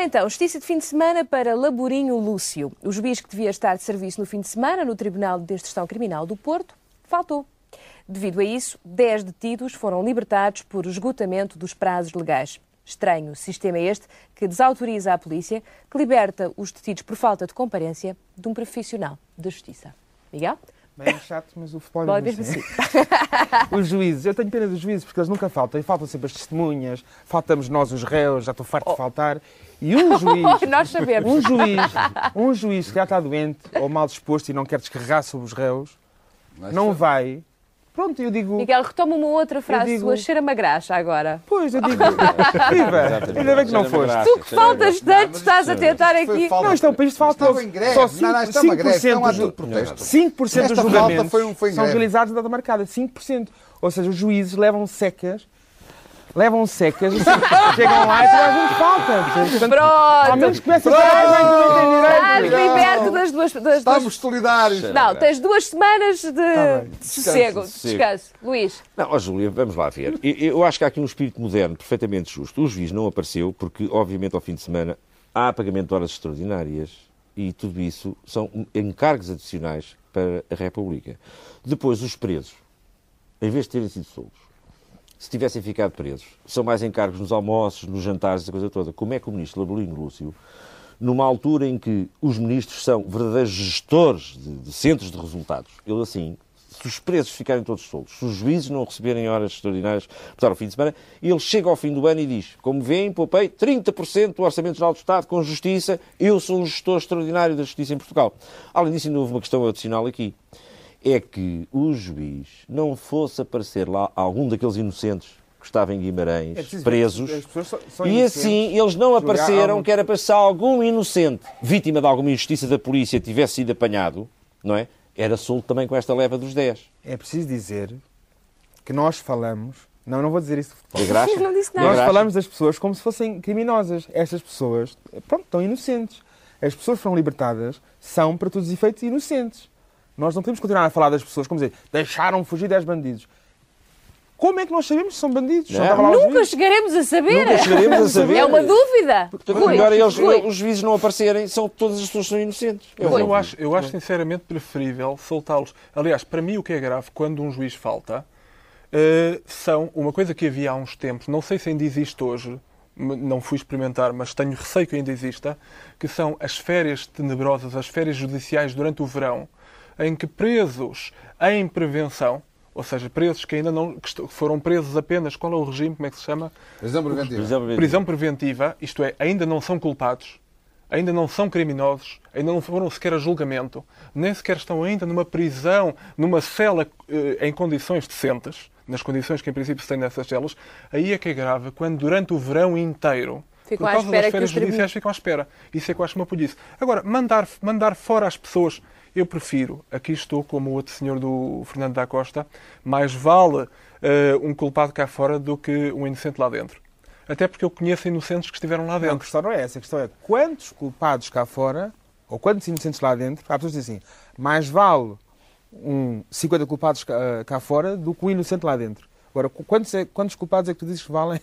Então, justiça de fim de semana para Laborinho Lúcio. O juiz que devia estar de serviço no fim de semana no Tribunal de Instrução Criminal do Porto faltou. Devido a isso, 10 detidos foram libertados por esgotamento dos prazos legais. Estranho sistema este que desautoriza a polícia, que liberta os detidos por falta de comparência de um profissional da justiça. Miguel? Bem é chato, mas o futebol é mesmo assim. Os juízes, eu tenho pena dos juízes porque eles nunca faltam. E faltam sempre as testemunhas, faltamos nós os réus, já estou farto de faltar. E um juiz, Nós sabemos. um juiz, um juiz que já está doente ou mal disposto e não quer descarregar sobre os réus, não vai. Pronto, eu digo. Miguel, retoma uma outra frase digo- sua, cheira-me a graxa agora. Pois, eu digo. Viva! Ainda bem que não foste. Tu que faltas tanto, estás a tentar aqui. Não, isto é um país de falta. Estava em greve. Só Não, não, isto é uma greve, isto é um 5% ato de dos-. 5% julgamentos foi um- foi são realizados na data marcada. 5%. Ou seja, os juízes levam secas. Levam secas, chegam lá e toda a gente falta. Portanto, Pronto. Ao menos começa a estar bem que não tem Estás direito. liberto das duas. Das Estamos duas... solidários. Não, tens duas semanas de, bem. de sossego, de descanso. Luís. Não, ó Júlia, vamos lá ver. Eu, eu acho que há aqui um espírito moderno perfeitamente justo. O juiz não apareceu porque, obviamente, ao fim de semana há pagamento de horas extraordinárias e tudo isso são encargos adicionais para a República. Depois, os presos, em vez de terem sido soltos, se tivessem ficado presos, são mais encargos nos almoços, nos jantares, essa coisa toda. Como é que o ministro Labolino Lúcio, numa altura em que os ministros são verdadeiros gestores de, de centros de resultados, ele assim, se os presos ficarem todos soltos, se os juízes não receberem horas extraordinárias por estar ao fim de semana, ele chega ao fim do ano e diz, como veem, poupei 30% do Orçamento Geral do Estado com justiça, eu sou um gestor extraordinário da justiça em Portugal. Além disso, ainda houve uma questão adicional aqui é que o juiz não fosse aparecer lá algum daqueles inocentes que estava em Guimarães, É presos, são- são e assim eles não apareceram, que era para se algum inocente, vítima de alguma injustiça da polícia, tivesse sido apanhado, não é? Era solto também com esta leva dos 10. É preciso dizer que nós falamos. Não, não vou dizer isso de futebol. De? Não disse nada. Nós falamos das pessoas como se fossem criminosas. Estas pessoas, pronto, estão inocentes. As pessoas que foram libertadas são, para todos os efeitos, inocentes. Nós não podemos continuar a falar das pessoas como dizer, deixaram fugir 10 bandidos. Como é que nós sabemos se são bandidos? Nunca chegaremos a saber. Nunca chegaremos a saber. É uma dúvida. Portanto, Rui, melhor é eles, os juízes não aparecerem, são, todas as pessoas são inocentes. É óbvio. eu acho, eu acho sinceramente preferível soltá-los. Aliás, para mim o que é grave quando um juiz falta eh, são uma coisa que havia há uns tempos, não sei se ainda existe hoje, não fui experimentar, mas tenho receio que ainda exista, que são as férias tenebrosas, as férias judiciais durante o verão, em que presos em prevenção, ou seja, presos que ainda não que foram presos apenas, qual é o regime, como é que se chama? Prisão preventiva. Prisão preventiva. Prisão preventiva, isto é, ainda não são culpados, ainda não são criminosos, ainda não foram sequer a julgamento, nem sequer estão ainda numa prisão, numa cela eh, em condições decentes, nas condições que em princípio se tem nessas celas, aí é que é grave, quando durante o verão inteiro, Ficam por à causa espera das férias judiciais, ficam à espera. Isso é que eu acho uma polícia. Agora, mandar, mandar fora as pessoas, eu prefiro, aqui estou como o outro senhor do Fernando da Costa, mais vale eh, um culpado cá fora do que um inocente lá dentro. Até porque eu conheço inocentes que estiveram lá Não, a dentro. questão não é essa. A questão é quantos culpados cá fora, ou quantos inocentes lá dentro, há pessoas que dizem assim, mais vale um 50 culpados cá, cá fora do que um inocente lá dentro. Agora, qu- quantos, é- quantos culpados é que tu dizes que valem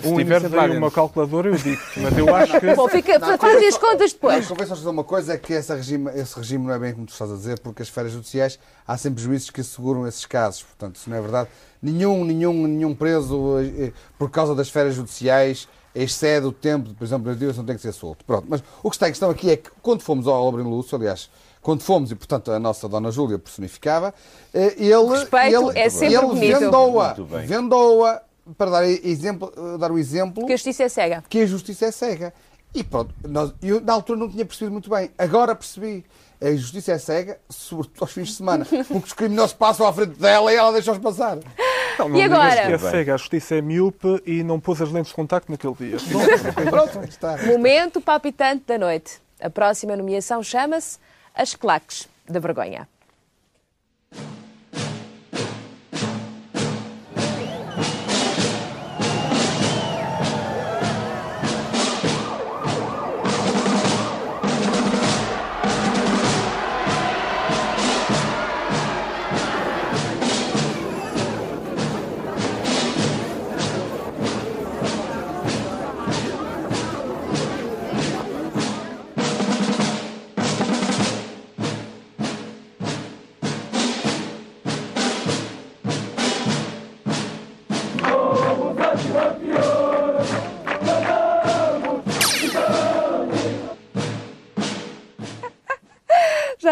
Se um tiveres aí uma calculadora, eu digo mas eu acho que. Bom, fica, Não, faz as contas depois. Só dizer uma coisa, é que esse regime, esse regime não é bem como tu estás a dizer, porque as férias judiciais há sempre juízes que asseguram esses casos. Portanto, isso não é verdade. Nenhum, nenhum, nenhum preso, eh, eh, por causa das férias judiciais, excede o tempo de prisão preventiva, não tem que ser solto. Pronto. Mas o que está em questão aqui é que, quando fomos ao Albrino Lúcio, aliás, quando fomos, e portanto a nossa Dona Júlia personificava, eh, ele, respeito ele, é sempre ele vendou-a, Muito bem. vendou-a, para dar, exemplo, dar o exemplo Porque a justiça é cega. que a justiça é cega. E pronto, nós- eu na altura não tinha percebido muito bem. Agora percebi. A justiça é cega, sobretudo aos fins de semana. Porque os criminosos passam à frente dela e ela deixa-os passar. Não, não E agora? que é cega, a justiça é míope e não pôs as lentes de contacto naquele dia. Pronto, está. Momento palpitante da noite. A próxima nomeação chama-se As Claques da Vergonha.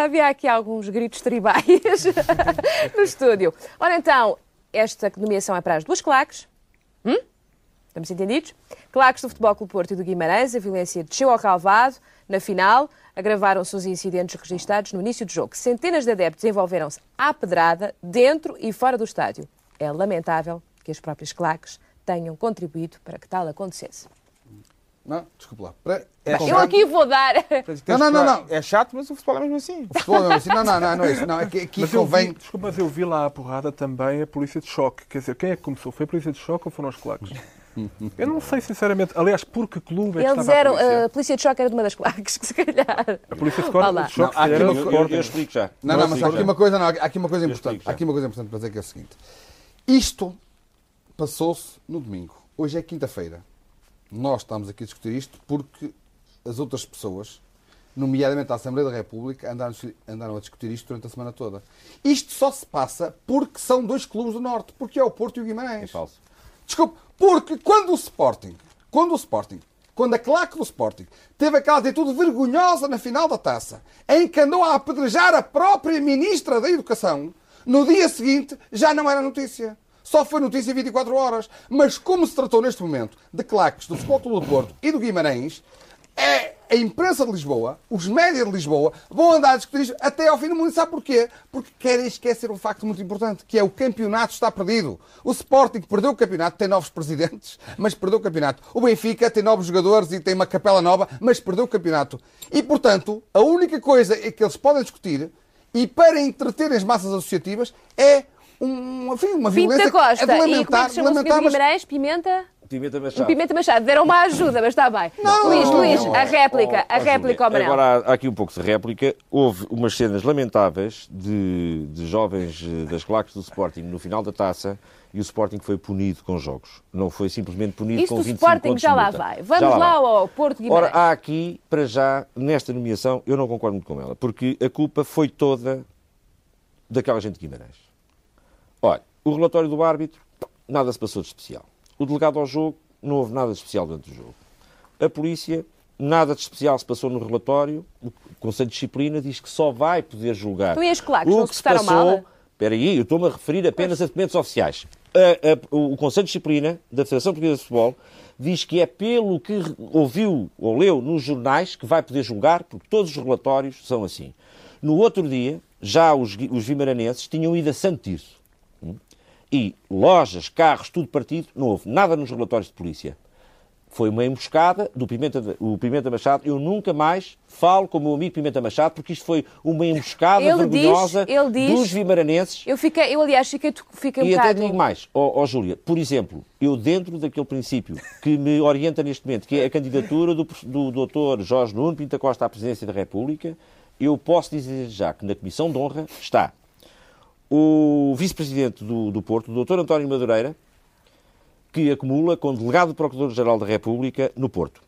Havia aqui alguns gritos tribais no estúdio. Ora então, esta nomeação é para as duas claques. Hum? Estamos entendidos? Claques do Futebol Clube Porto e do Guimarães, a violência desceu ao calvado. Na final, agravaram-se os incidentes registados no início do jogo. Centenas de adeptos envolveram-se à pedrada, dentro e fora do estádio. É lamentável que as próprias claques tenham contribuído para que tal acontecesse. Não, desculpa lá. Para- É Eu aqui vou dar. Não, não, não, não. É chato, mas o futebol é mesmo assim. O futebol é mesmo assim. Não, não, não, não é isso. Não, é que aqui Mas eu, vi, convém. desculpa, mas eu vi lá a porrada também a polícia de choque. Quer dizer, quem é que começou? Foi a polícia de choque ou foram os claques? Eu não sei, sinceramente. Aliás, por que clube é que Eles eram. a polícia? A polícia de choque era de uma das claques, que se calhar. A polícia de, cor, de choque, Não, há aqui era uma Sporting. Eu explico já. Não, não, mas há aqui uma coisa, não, há aqui uma coisa Eu importante. Há aqui uma coisa importante para dizer que é o seguinte. Isto passou-se no domingo. Hoje é quinta-feira. Nós estamos aqui a discutir isto porque as outras pessoas, nomeadamente a Assembleia da República, andaram, andaram a discutir isto durante a semana toda. Isto só se passa porque são dois clubes do Norte, porque é o Porto e o Guimarães. É falso. Desculpe, porque quando o Sporting, quando o Sporting, quando a claque do Sporting teve aquela atitude vergonhosa na final da taça, em que andou a apedrejar a própria Ministra da Educação, no dia seguinte já não era notícia. Só foi notícia em 24 horas. Mas como se tratou neste momento de claques do Futebol Clube do Porto e do Guimarães, é a imprensa de Lisboa, os médias de Lisboa, vão andar a discutir até ao fim do mundo. Sabe porquê? Porque querem esquecer um facto muito importante, que é o campeonato está perdido. O Sporting perdeu o campeonato, tem novos presidentes, mas perdeu o campeonato. O Benfica tem novos jogadores e tem uma capela nova, mas perdeu o campeonato. E, portanto, a única coisa é que eles podem discutir, e para entreter as massas associativas, é um, enfim, uma Pinto violência da Costa. é e como é que se chama o senhor Guimarães? Pimenta? Pimenta Um Machado. Pimenta Machado. Deram uma ajuda, mas está bem. Não, Luís, não, Luís, não. a réplica, a Oh, oh, réplica ao Manel. Agora há aqui um pouco de réplica. Houve umas cenas lamentáveis de, de jovens eh, das claques do Sporting no final da taça E o Sporting foi punido com jogos. Não foi simplesmente punido Isso com do 25 Sporting pontos já de lá multa. vai. Vamos Já lá, vai. ao Porto de Guimarães. Ora, há aqui, para já, nesta nomeação, eu não concordo muito com ela, porque a culpa foi toda daquela gente de Guimarães. O relatório do árbitro, nada se passou de especial. O delegado ao jogo, não houve nada de especial durante o jogo. A polícia, nada de especial se passou no relatório. O Conselho de Disciplina diz que só vai poder julgar. Então e as claques, o que se passou... mal? Espera aí, eu estou-me a referir apenas a documentos oficiais. A- a- o Conselho de Disciplina da Federação Portuguesa de Futebol diz que é pelo que ouviu ou leu nos jornais que vai poder julgar, porque todos os relatórios são assim. No outro dia, já os, os vimaranenses tinham ido a. Hum? E lojas, carros, tudo partido, não houve nada nos relatórios de polícia. Foi uma emboscada do Pimenta, o Pimenta Machado. Eu nunca mais falo com o meu amigo Pimenta Machado, porque isto foi uma emboscada Ele diz- vergonhosa ele diz- dos vimaranenses. Eu, fiquei, eu, aliás, fiquei, fiquei um E até digo mais, ó ó, Júlia, por exemplo, eu dentro daquele princípio que me orienta neste momento, que é a candidatura do, do doutor Jorge Nuno Pinta Costa à presidência da República, eu posso dizer já que na Comissão de Honra está o vice-presidente do, do Porto, o doutor António Madureira, que acumula com delegado do Procurador-Geral da República no Porto.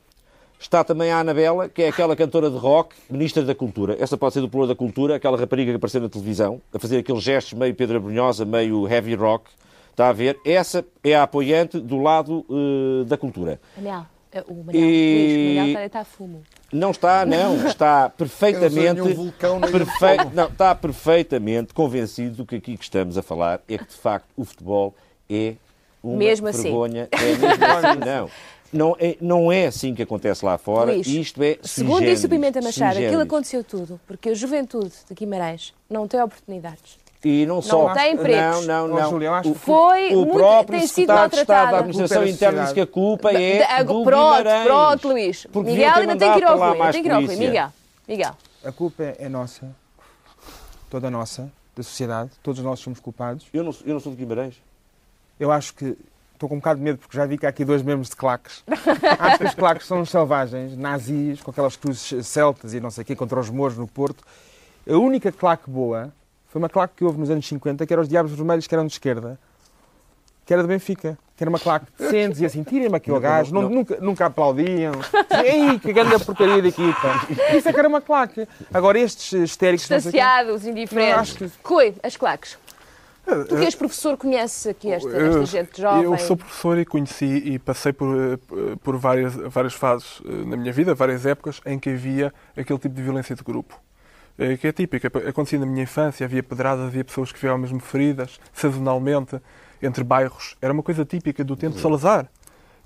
Está também a Anabela, que é aquela cantora de rock, ministra da Cultura. Essa pode ser do Pluro da Cultura, aquela rapariga que apareceu na televisão, a fazer aqueles gestos meio Pedro Abrunhosa, meio heavy rock. Está a ver? Essa é a apoiante do lado eh, da cultura. Manel, eh, o Manel, E- Luís, o Manel está a fumo. Não está, não. Está perfeitamente. nenhum vulcão perfe- não, está perfeitamente convencido do que aqui que estamos a falar é que, de facto, o futebol é uma Mesmo assim. vergonha. É mesmo assim, não. Não é, não é assim que acontece lá fora. Luís, Isto é. Segundo disse o Pimenta Machado, aquilo aconteceu tudo porque a juventude de Guimarães não tem oportunidades. E não só. tem empregos. Não, não, não. Júlio, eu acho o, que Foi o muito- próprio tem sido de da maltratada. Administração é Interna diz que a culpa é Da- do pronto, Guimarães. pronto, Luís. Porque Miguel ainda tem que ir ao Rui. ainda mais Tem que ir ao Rui. polícia. Miguel. Miguel. A culpa é nossa, toda nossa, da sociedade. Todos nós somos culpados. Eu não, eu não sou de Guimarães. Eu acho que estou com um bocado de medo porque já vi que há aqui dois membros de claques. acho que os claques são uns selvagens, nazis, com aquelas cruzes celtas e não sei o quê, contra os mouros no Porto. A única claque boa foi uma claque que houve nos anos 50, que era os Diabos Vermelhos, que eram de esquerda, que era de Benfica. Que era uma claque decente, e assim, tirem-me aquele gajo, não- nunca, nunca aplaudiam. Ei, que grande porcaria de equipa. Isso é que era uma claque. Agora estes histéricos... Distanciados, indiferentes. acho que- Rui, as claques. Tu que és professor, conheces aqui esta, esta Eu- gente jovem? Eu sou professor e conheci e passei por, eh, por várias, várias fases eh, na minha vida, várias épocas, em que havia aquele tipo de violência de grupo. Eh, Que é típica. Acontecia na minha infância, havia pedradas, havia pessoas que ficavam mesmo feridas, sazonalmente, entre bairros. Era uma coisa típica do tempo de Salazar.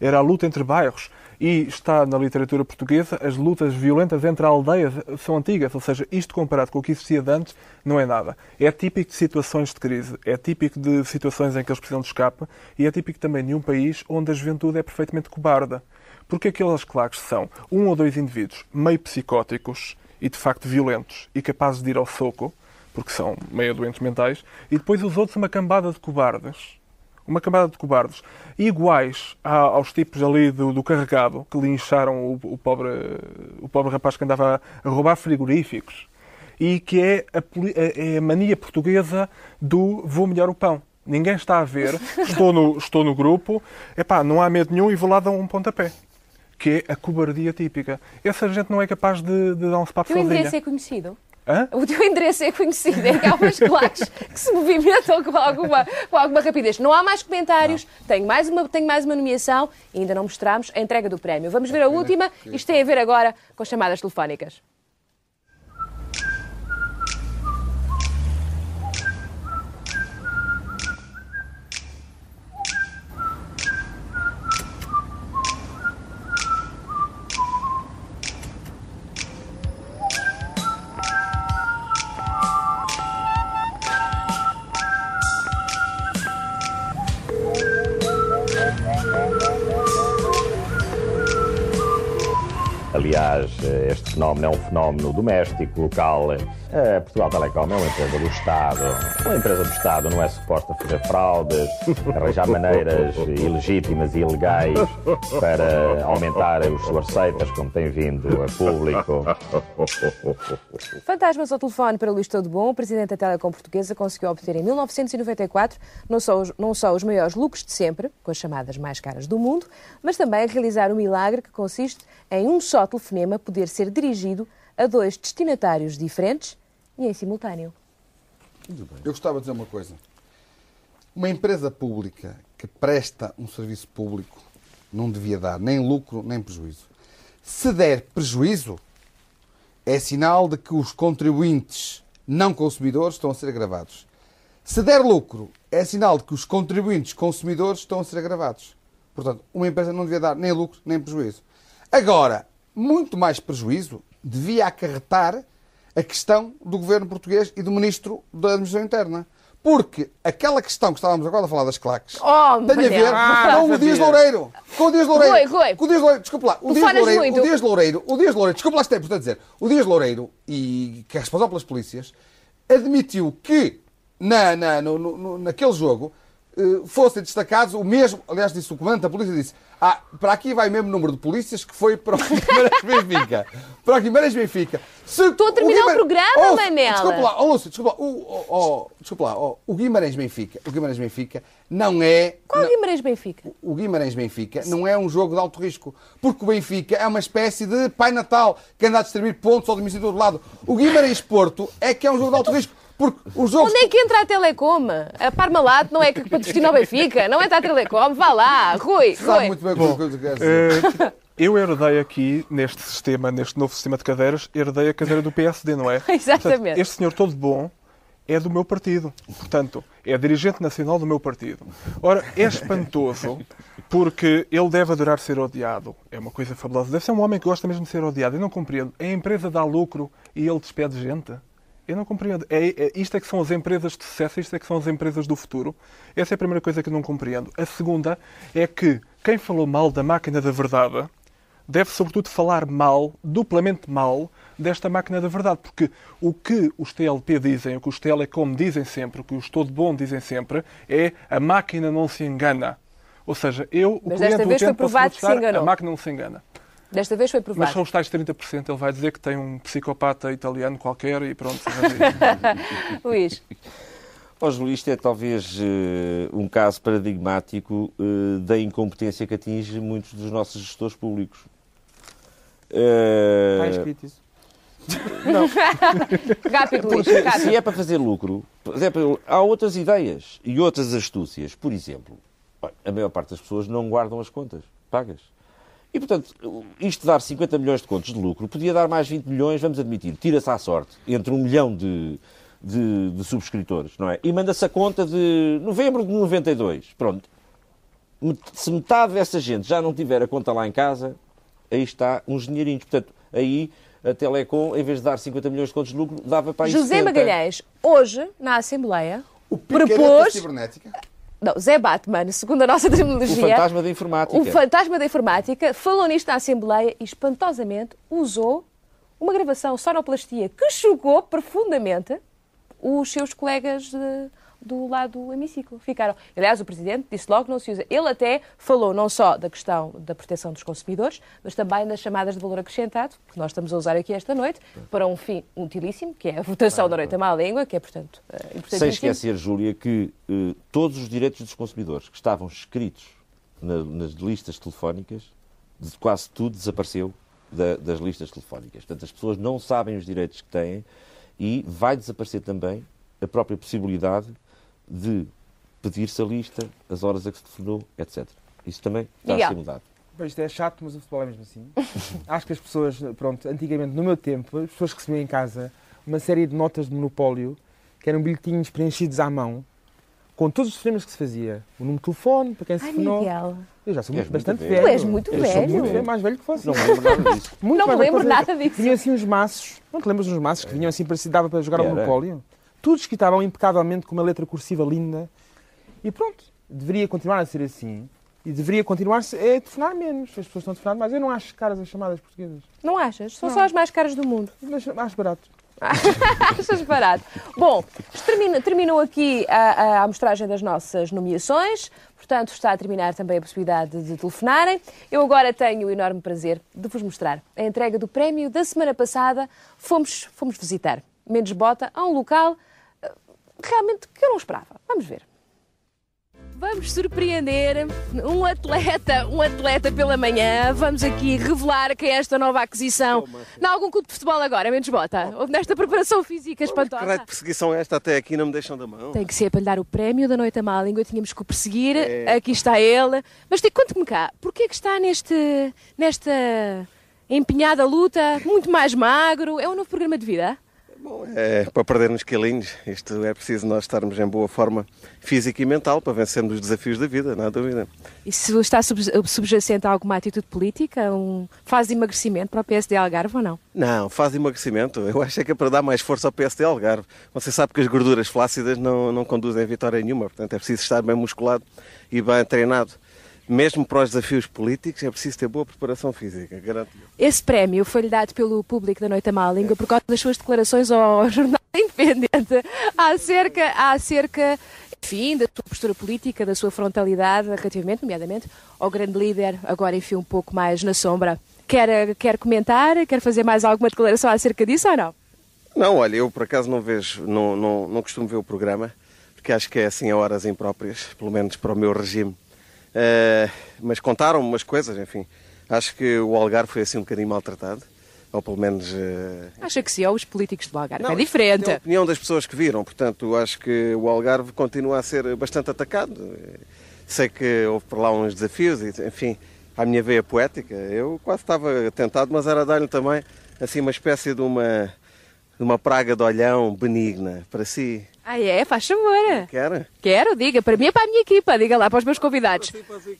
Era a luta entre bairros. E está na literatura portuguesa, as lutas violentas entre aldeias são antigas, ou seja, isto comparado com o que existia de antes, não é nada. É típico de situações de crise, é típico de situações em que eles precisam de escape e é típico também de um país onde a juventude é perfeitamente cobarda. Porque aquelas claques são um ou dois indivíduos meio psicóticos e de facto violentos e capazes de ir ao soco, porque são meio doentes mentais, e depois os outros uma cambada de cobardes uma camada de cobardes iguais aos tipos ali do, do carregado que lincharam o, o pobre, o pobre rapaz que andava a roubar frigoríficos e que é a, é a mania portuguesa do vou melhor o pão. Ninguém está a ver, estou no, estou no grupo, epá, não há medo nenhum e vou lá dar um pontapé. Que é a cobardia típica. Essa gente não é capaz de, de dar um O teu sozinha. endereço é conhecido? Hã? O teu endereço é conhecido, é que há umas claques que se movimentam com alguma, com alguma rapidez. Não há mais comentários, tenho mais, uma, tenho mais uma nomeação e ainda não mostramos a entrega do prémio. Vamos ver a última, isto tem a ver agora com chamadas telefónicas. Aliás, Eh, Este fenómeno é um fenómeno doméstico, local. Eh, Portugal Telecom é uma empresa do Estado. Uma empresa do Estado não é suposta fazer fraudes, arranjar maneiras ilegítimas e ilegais para aumentar as suas receitas, como tem vindo a público. Fantasmas ao telefone para Luís Todo Bom, o presidente da Telecom Portuguesa conseguiu obter em 1994 não só, os, não só os maiores lucros de sempre, com as chamadas mais caras do mundo, mas também realizar um milagre que consiste em um só telefonema poder ser dirigido a dois destinatários diferentes e em simultâneo. Eu gostava de dizer uma coisa. Uma empresa pública que presta um serviço público não devia dar nem lucro nem prejuízo. Se der prejuízo, é sinal de que os contribuintes não consumidores estão a ser agravados. Se der lucro, é sinal de que os contribuintes consumidores estão a ser agravados. Portanto, uma empresa não devia dar nem lucro nem prejuízo. Agora, muito mais prejuízo devia acarretar a questão do governo português e do ministro da Administração Interna. Porque aquela questão que estávamos agora a falar das claques Oh, tem a ver Manel. com o Dias Loureiro. Com o Dias Loureiro. Rui, Rui. Com o Dias Loureiro, desculpa lá. O Dias Loureiro, o Dias Loureiro, o Dias Loureiro, desculpa lá se é importante dizer, o Dias Loureiro, e, que é responsável pelas polícias, admitiu que na, na, no, no- naquele jogo fossem destacados o mesmo, aliás, disse o comandante da polícia, disse, ah, para aqui vai o mesmo número de polícias que foi para o Guimarães Benfica. Para o Guimarães Benfica. Estou a terminar o programa, Manela. Desculpa lá, oh, Lúcio, desculpa lá, o, oh, oh, desculpa lá, oh, o Guimarães Benfica, o Guimarães Benfica não é Qual Guimarães Benfica? o Guimarães Benfica não é um jogo de alto risco, porque o Benfica é uma espécie de Pai Natal que anda a distribuir pontos ao domicílio do lado. O Guimarães Porto é que é um jogo de alto risco, porque os jogos. Onde é que entra a Telecom? A Parmalat não é que patrocina o Benfica? Não entra a Telecom? Vá lá, Rui, Sabe Rui. muito bem o que eu quero dizer. Eh, eu herdei aqui, neste sistema, neste novo sistema de cadeiras, herdei a cadeira do PSD, não é? Exatamente. Portanto, este senhor todo bom é do meu partido. Portanto, é dirigente nacional do meu partido. Ora, é espantoso porque ele deve adorar ser odiado. É uma coisa fabulosa. Deve ser um homem que gosta mesmo de ser odiado. Eu não compreendo. A empresa dá lucro e ele despede gente? Eu não compreendo. É, é- isto é que são as empresas de sucesso, isto é que são as empresas do futuro. Essa é a primeira coisa que eu não compreendo. A segunda é que quem falou mal da máquina da verdade deve, sobretudo, falar mal, duplamente mal, desta máquina da verdade. Porque o que os TLP dizem, o que os Telecom dizem sempre, o que os Todo Bom dizem sempre, é a máquina não se engana. Ou seja, eu, o Mas cliente desta vez foi utente, posso provado que se enganou. A máquina não se engana. Desta vez foi Mas provado. são os tais 30%. Ele vai dizer que tem um psicopata italiano qualquer e pronto. Luís. Ó, Júlio, isto é talvez eh, um caso paradigmático eh, da incompetência que atinge muitos dos nossos gestores públicos. Eh, Está escrito isso. Não. Rápido, Luís, rápido. se é para fazer lucro, por exemplo, há outras ideias e outras astúcias. Por exemplo, a maior parte das pessoas não guardam as contas pagas. E, portanto, isto de dar 50 milhões de contos de lucro podia dar mais 20 milhões, vamos admitir, tira-se à sorte, entre um milhão de, de, de subscritores, não é? E manda-se a conta de novembro de 92. Pronto. Se metade dessa gente já não tiver a conta lá em casa, aí está uns dinheirinhos. Portanto, aí a Telecom, em vez de dar 50 milhões de contos de lucro, dava para aí José 70. Magalhães, hoje, na Assembleia, Picareta propôs... Não, Zé Batman, segundo a nossa terminologia... O fantasma da informática. O fantasma da informática falou nisto na Assembleia e, espantosamente, usou uma gravação sonoplastia que chocou profundamente os seus colegas de- do lado do hemiciclo. Ficaram. Aliás, o Presidente disse logo que não se usa. Ele até falou não só da questão da proteção dos consumidores, mas também das chamadas de valor acrescentado, que nós estamos a usar aqui esta noite, para um fim utilíssimo, que é a votação da noite à má língua, que é, portanto, eh, Sem importantíssimo. esquecer, Júlia, que eh, todos os direitos dos consumidores que estavam escritos na- nas listas telefónicas, de- quase tudo desapareceu da- das listas telefónicas. Portanto, as pessoas não sabem os direitos que têm e vai desaparecer também a própria possibilidade de pedir-se a lista, as horas a que se telefonou, etc. Isso também está a Miguel. ser mudado. Isto é chato, mas o futebol é mesmo assim. Acho que as pessoas, pronto, antigamente, no meu tempo, as pessoas recebiam em casa uma série de notas de monopólio que eram bilhetinhos preenchidos à mão, com todos os telefonemas que se fazia. O número de telefone, para quem se Ai, telefonou. Miguel. Eu já sou muito, muito bastante velho. velho. Tu és muito Eu sou velho. muito velho, mais velho que fosse. Não me lembro nada disso. Muito Não me lembro nada disso. Vinham assim uns maços. Não te lembras dos maços que vinham assim, parecia dava para jogar ao monopólio? Tudo escritavam impecavelmente com uma letra cursiva linda. E pronto, deveria continuar a ser assim. E deveria continuar-se a telefonar menos. As pessoas estão a telefonar mais. Eu não acho caras as chamadas portuguesas. Não achas? São Não. só as mais caras do mundo. Mas mais barato. Achas barato. Bom, termina- terminou aqui a, a, amostragem das nossas nomeações. Portanto, está a terminar também a possibilidade de telefonarem. Eu agora tenho o enorme prazer de vos mostrar a entrega do prémio da semana passada. Fomos, fomos visitar Mendes Bota a um local realmente que eu não esperava. Vamos ver. Vamos surpreender um atleta, um atleta pela manhã. Vamos aqui revelar quem é esta nova aquisição. Em algum clube de futebol agora, menos bota. Ou nesta preparação física Que raio espantosa. de perseguição é esta até aqui? Não me deixam da mão. Tem que ser para lhe dar o prémio da noite à má língua. Tínhamos que o perseguir. É. Aqui está ele. Mas conte-me cá, porquê que está neste, nesta empenhada luta, muito mais magro? É um novo programa de vida? É para perder uns quilinhos. Isto é preciso nós estarmos em boa forma física e mental para vencermos os desafios da vida, não há dúvida. Isso está sub- subjacente a alguma atitude política? Um fase de emagrecimento para o PSD Algarve ou não? Não, faz emagrecimento. Eu acho que é para dar mais força ao PSD Algarve. Você sabe que as gorduras flácidas não, não conduzem a vitória nenhuma, portanto é preciso estar bem musculado e bem treinado. Mesmo para os desafios políticos é preciso ter boa preparação física, garanto. Esse prémio foi-lhe dado pelo público da Noite à Má Língua por causa das suas declarações ao Jornal Independente acerca, acerca enfim, da sua postura política, da sua frontalidade relativamente, nomeadamente, ao grande líder, agora enfim um pouco mais na sombra. Quer, quer comentar? Quer fazer mais alguma declaração acerca disso ou não? Não, olha, eu por acaso não vejo, não, não, não costumo ver o programa, porque acho que é assim a horas impróprias, pelo menos para o meu regime. Eh, mas contaram-me umas coisas, enfim. Acho que o Algarve foi assim um bocadinho maltratado, ou pelo menos. eh, Acha que sim, ou os políticos de Algarve? Não, é diferente. É a opinião das pessoas que viram, portanto, acho que o Algarve continua a ser bastante atacado. Sei que houve por lá uns desafios, e, enfim, à minha veia poética. Eu quase estava tentado, mas era dar-lhe também assim uma espécie de uma, de uma praga de olhão benigna para si. Ah, é? Faz favor. Quer? Quero, diga. Para mim é para a minha equipa. Diga lá para os meus convidados.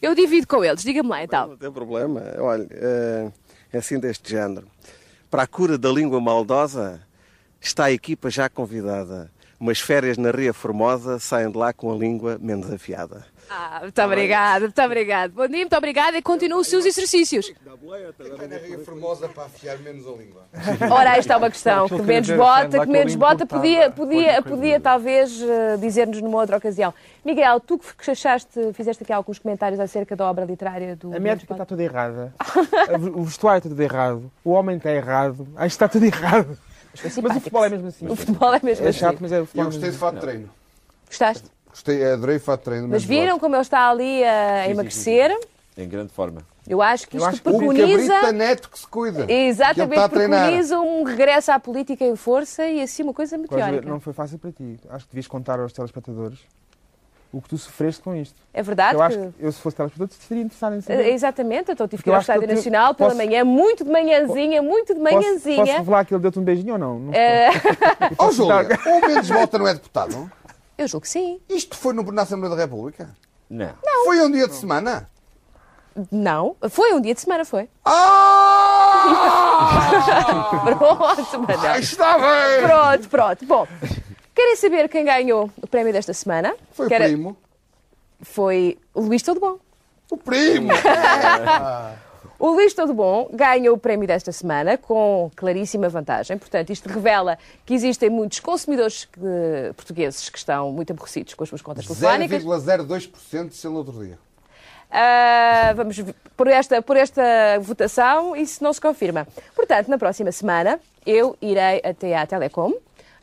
Eu divido com eles. Diga-me lá então. Não tem problema. Olha, eh, é assim deste género. Para a cura da língua maldosa, está a equipa já convidada. Umas férias na Ria Formosa saem de lá com a língua menos afiada. Ah, muito obrigada, muito obrigada. Bom dia, muito obrigada e continuem os seus exercícios. Formosa para afiar menos a língua. Ora, aí está uma questão. Que menos bota, que menos bota podia, podia, podia talvez eh, dizer-nos numa outra ocasião. Miguel, tu que achaste, fizeste aqui alguns comentários acerca da obra literária do. A métrica está toda errada. o vestuário está tudo errado. O homem está errado. Acho que está tudo errado. Mas o futebol é mesmo assim. O futebol é mesmo é assim. chato, mas é o futebol Eu gostei de fato de treino. Gostaste? Gostei, adorei o fato de treino. Mas viram como ele está ali a emagrecer? Em grande forma. Eu acho que isto acho que o preconiza. cabrito neto que se cuida. que Exatamente, preconiza um regresso à política em força e assim uma coisa meteórica. não foi fácil para ti. Acho que devias contar aos telespectadores o que tu sofreste com isto. É verdade Eu acho que- que eu, se fosse telespectador, estaria interessado em Eh, saber. Exatamente, então tive que ir ao que Estádio Nacional pela posso- manhã, muito de manhãzinha, muito de Posso, manhãzinha. posso revelar que ele deu-te um beijinho ou não? não Eh, Ó, oh, Júlia, o Mendes Volta não é deputado? Eu julgo que sim. Isto foi no, na Assembleia da República? Não. Foi um dia de semana? Não, foi um dia de semana, foi. Ah! pronto, Manel. Está bem. Pronto, pronto. Bom, querem saber quem ganhou o prémio desta semana? Foi Quer- o primo. Foi o Luís Todo Bom. O primo! O Luís Todo Bom ganhou o prémio desta semana com claríssima vantagem. Portanto, isto revela que existem muitos consumidores que- portugueses que estão muito aborrecidos com as suas contas telefónicas. 0,02% se ele outro dia. Ah, vamos por esta, por esta votação, isso não se confirma. Portanto, na próxima semana, eu irei até à Telecom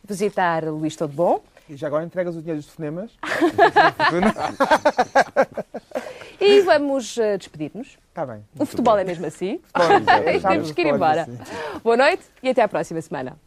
visitar o Luís Todo Bom E já agora entregas o dinheiro dos telefonemas. e vamos ah, despedir-nos. Está bem. O futebol é mesmo assim. Futebol é assim. Temos que ir é embora. mesmo Boa noite e até à próxima semana.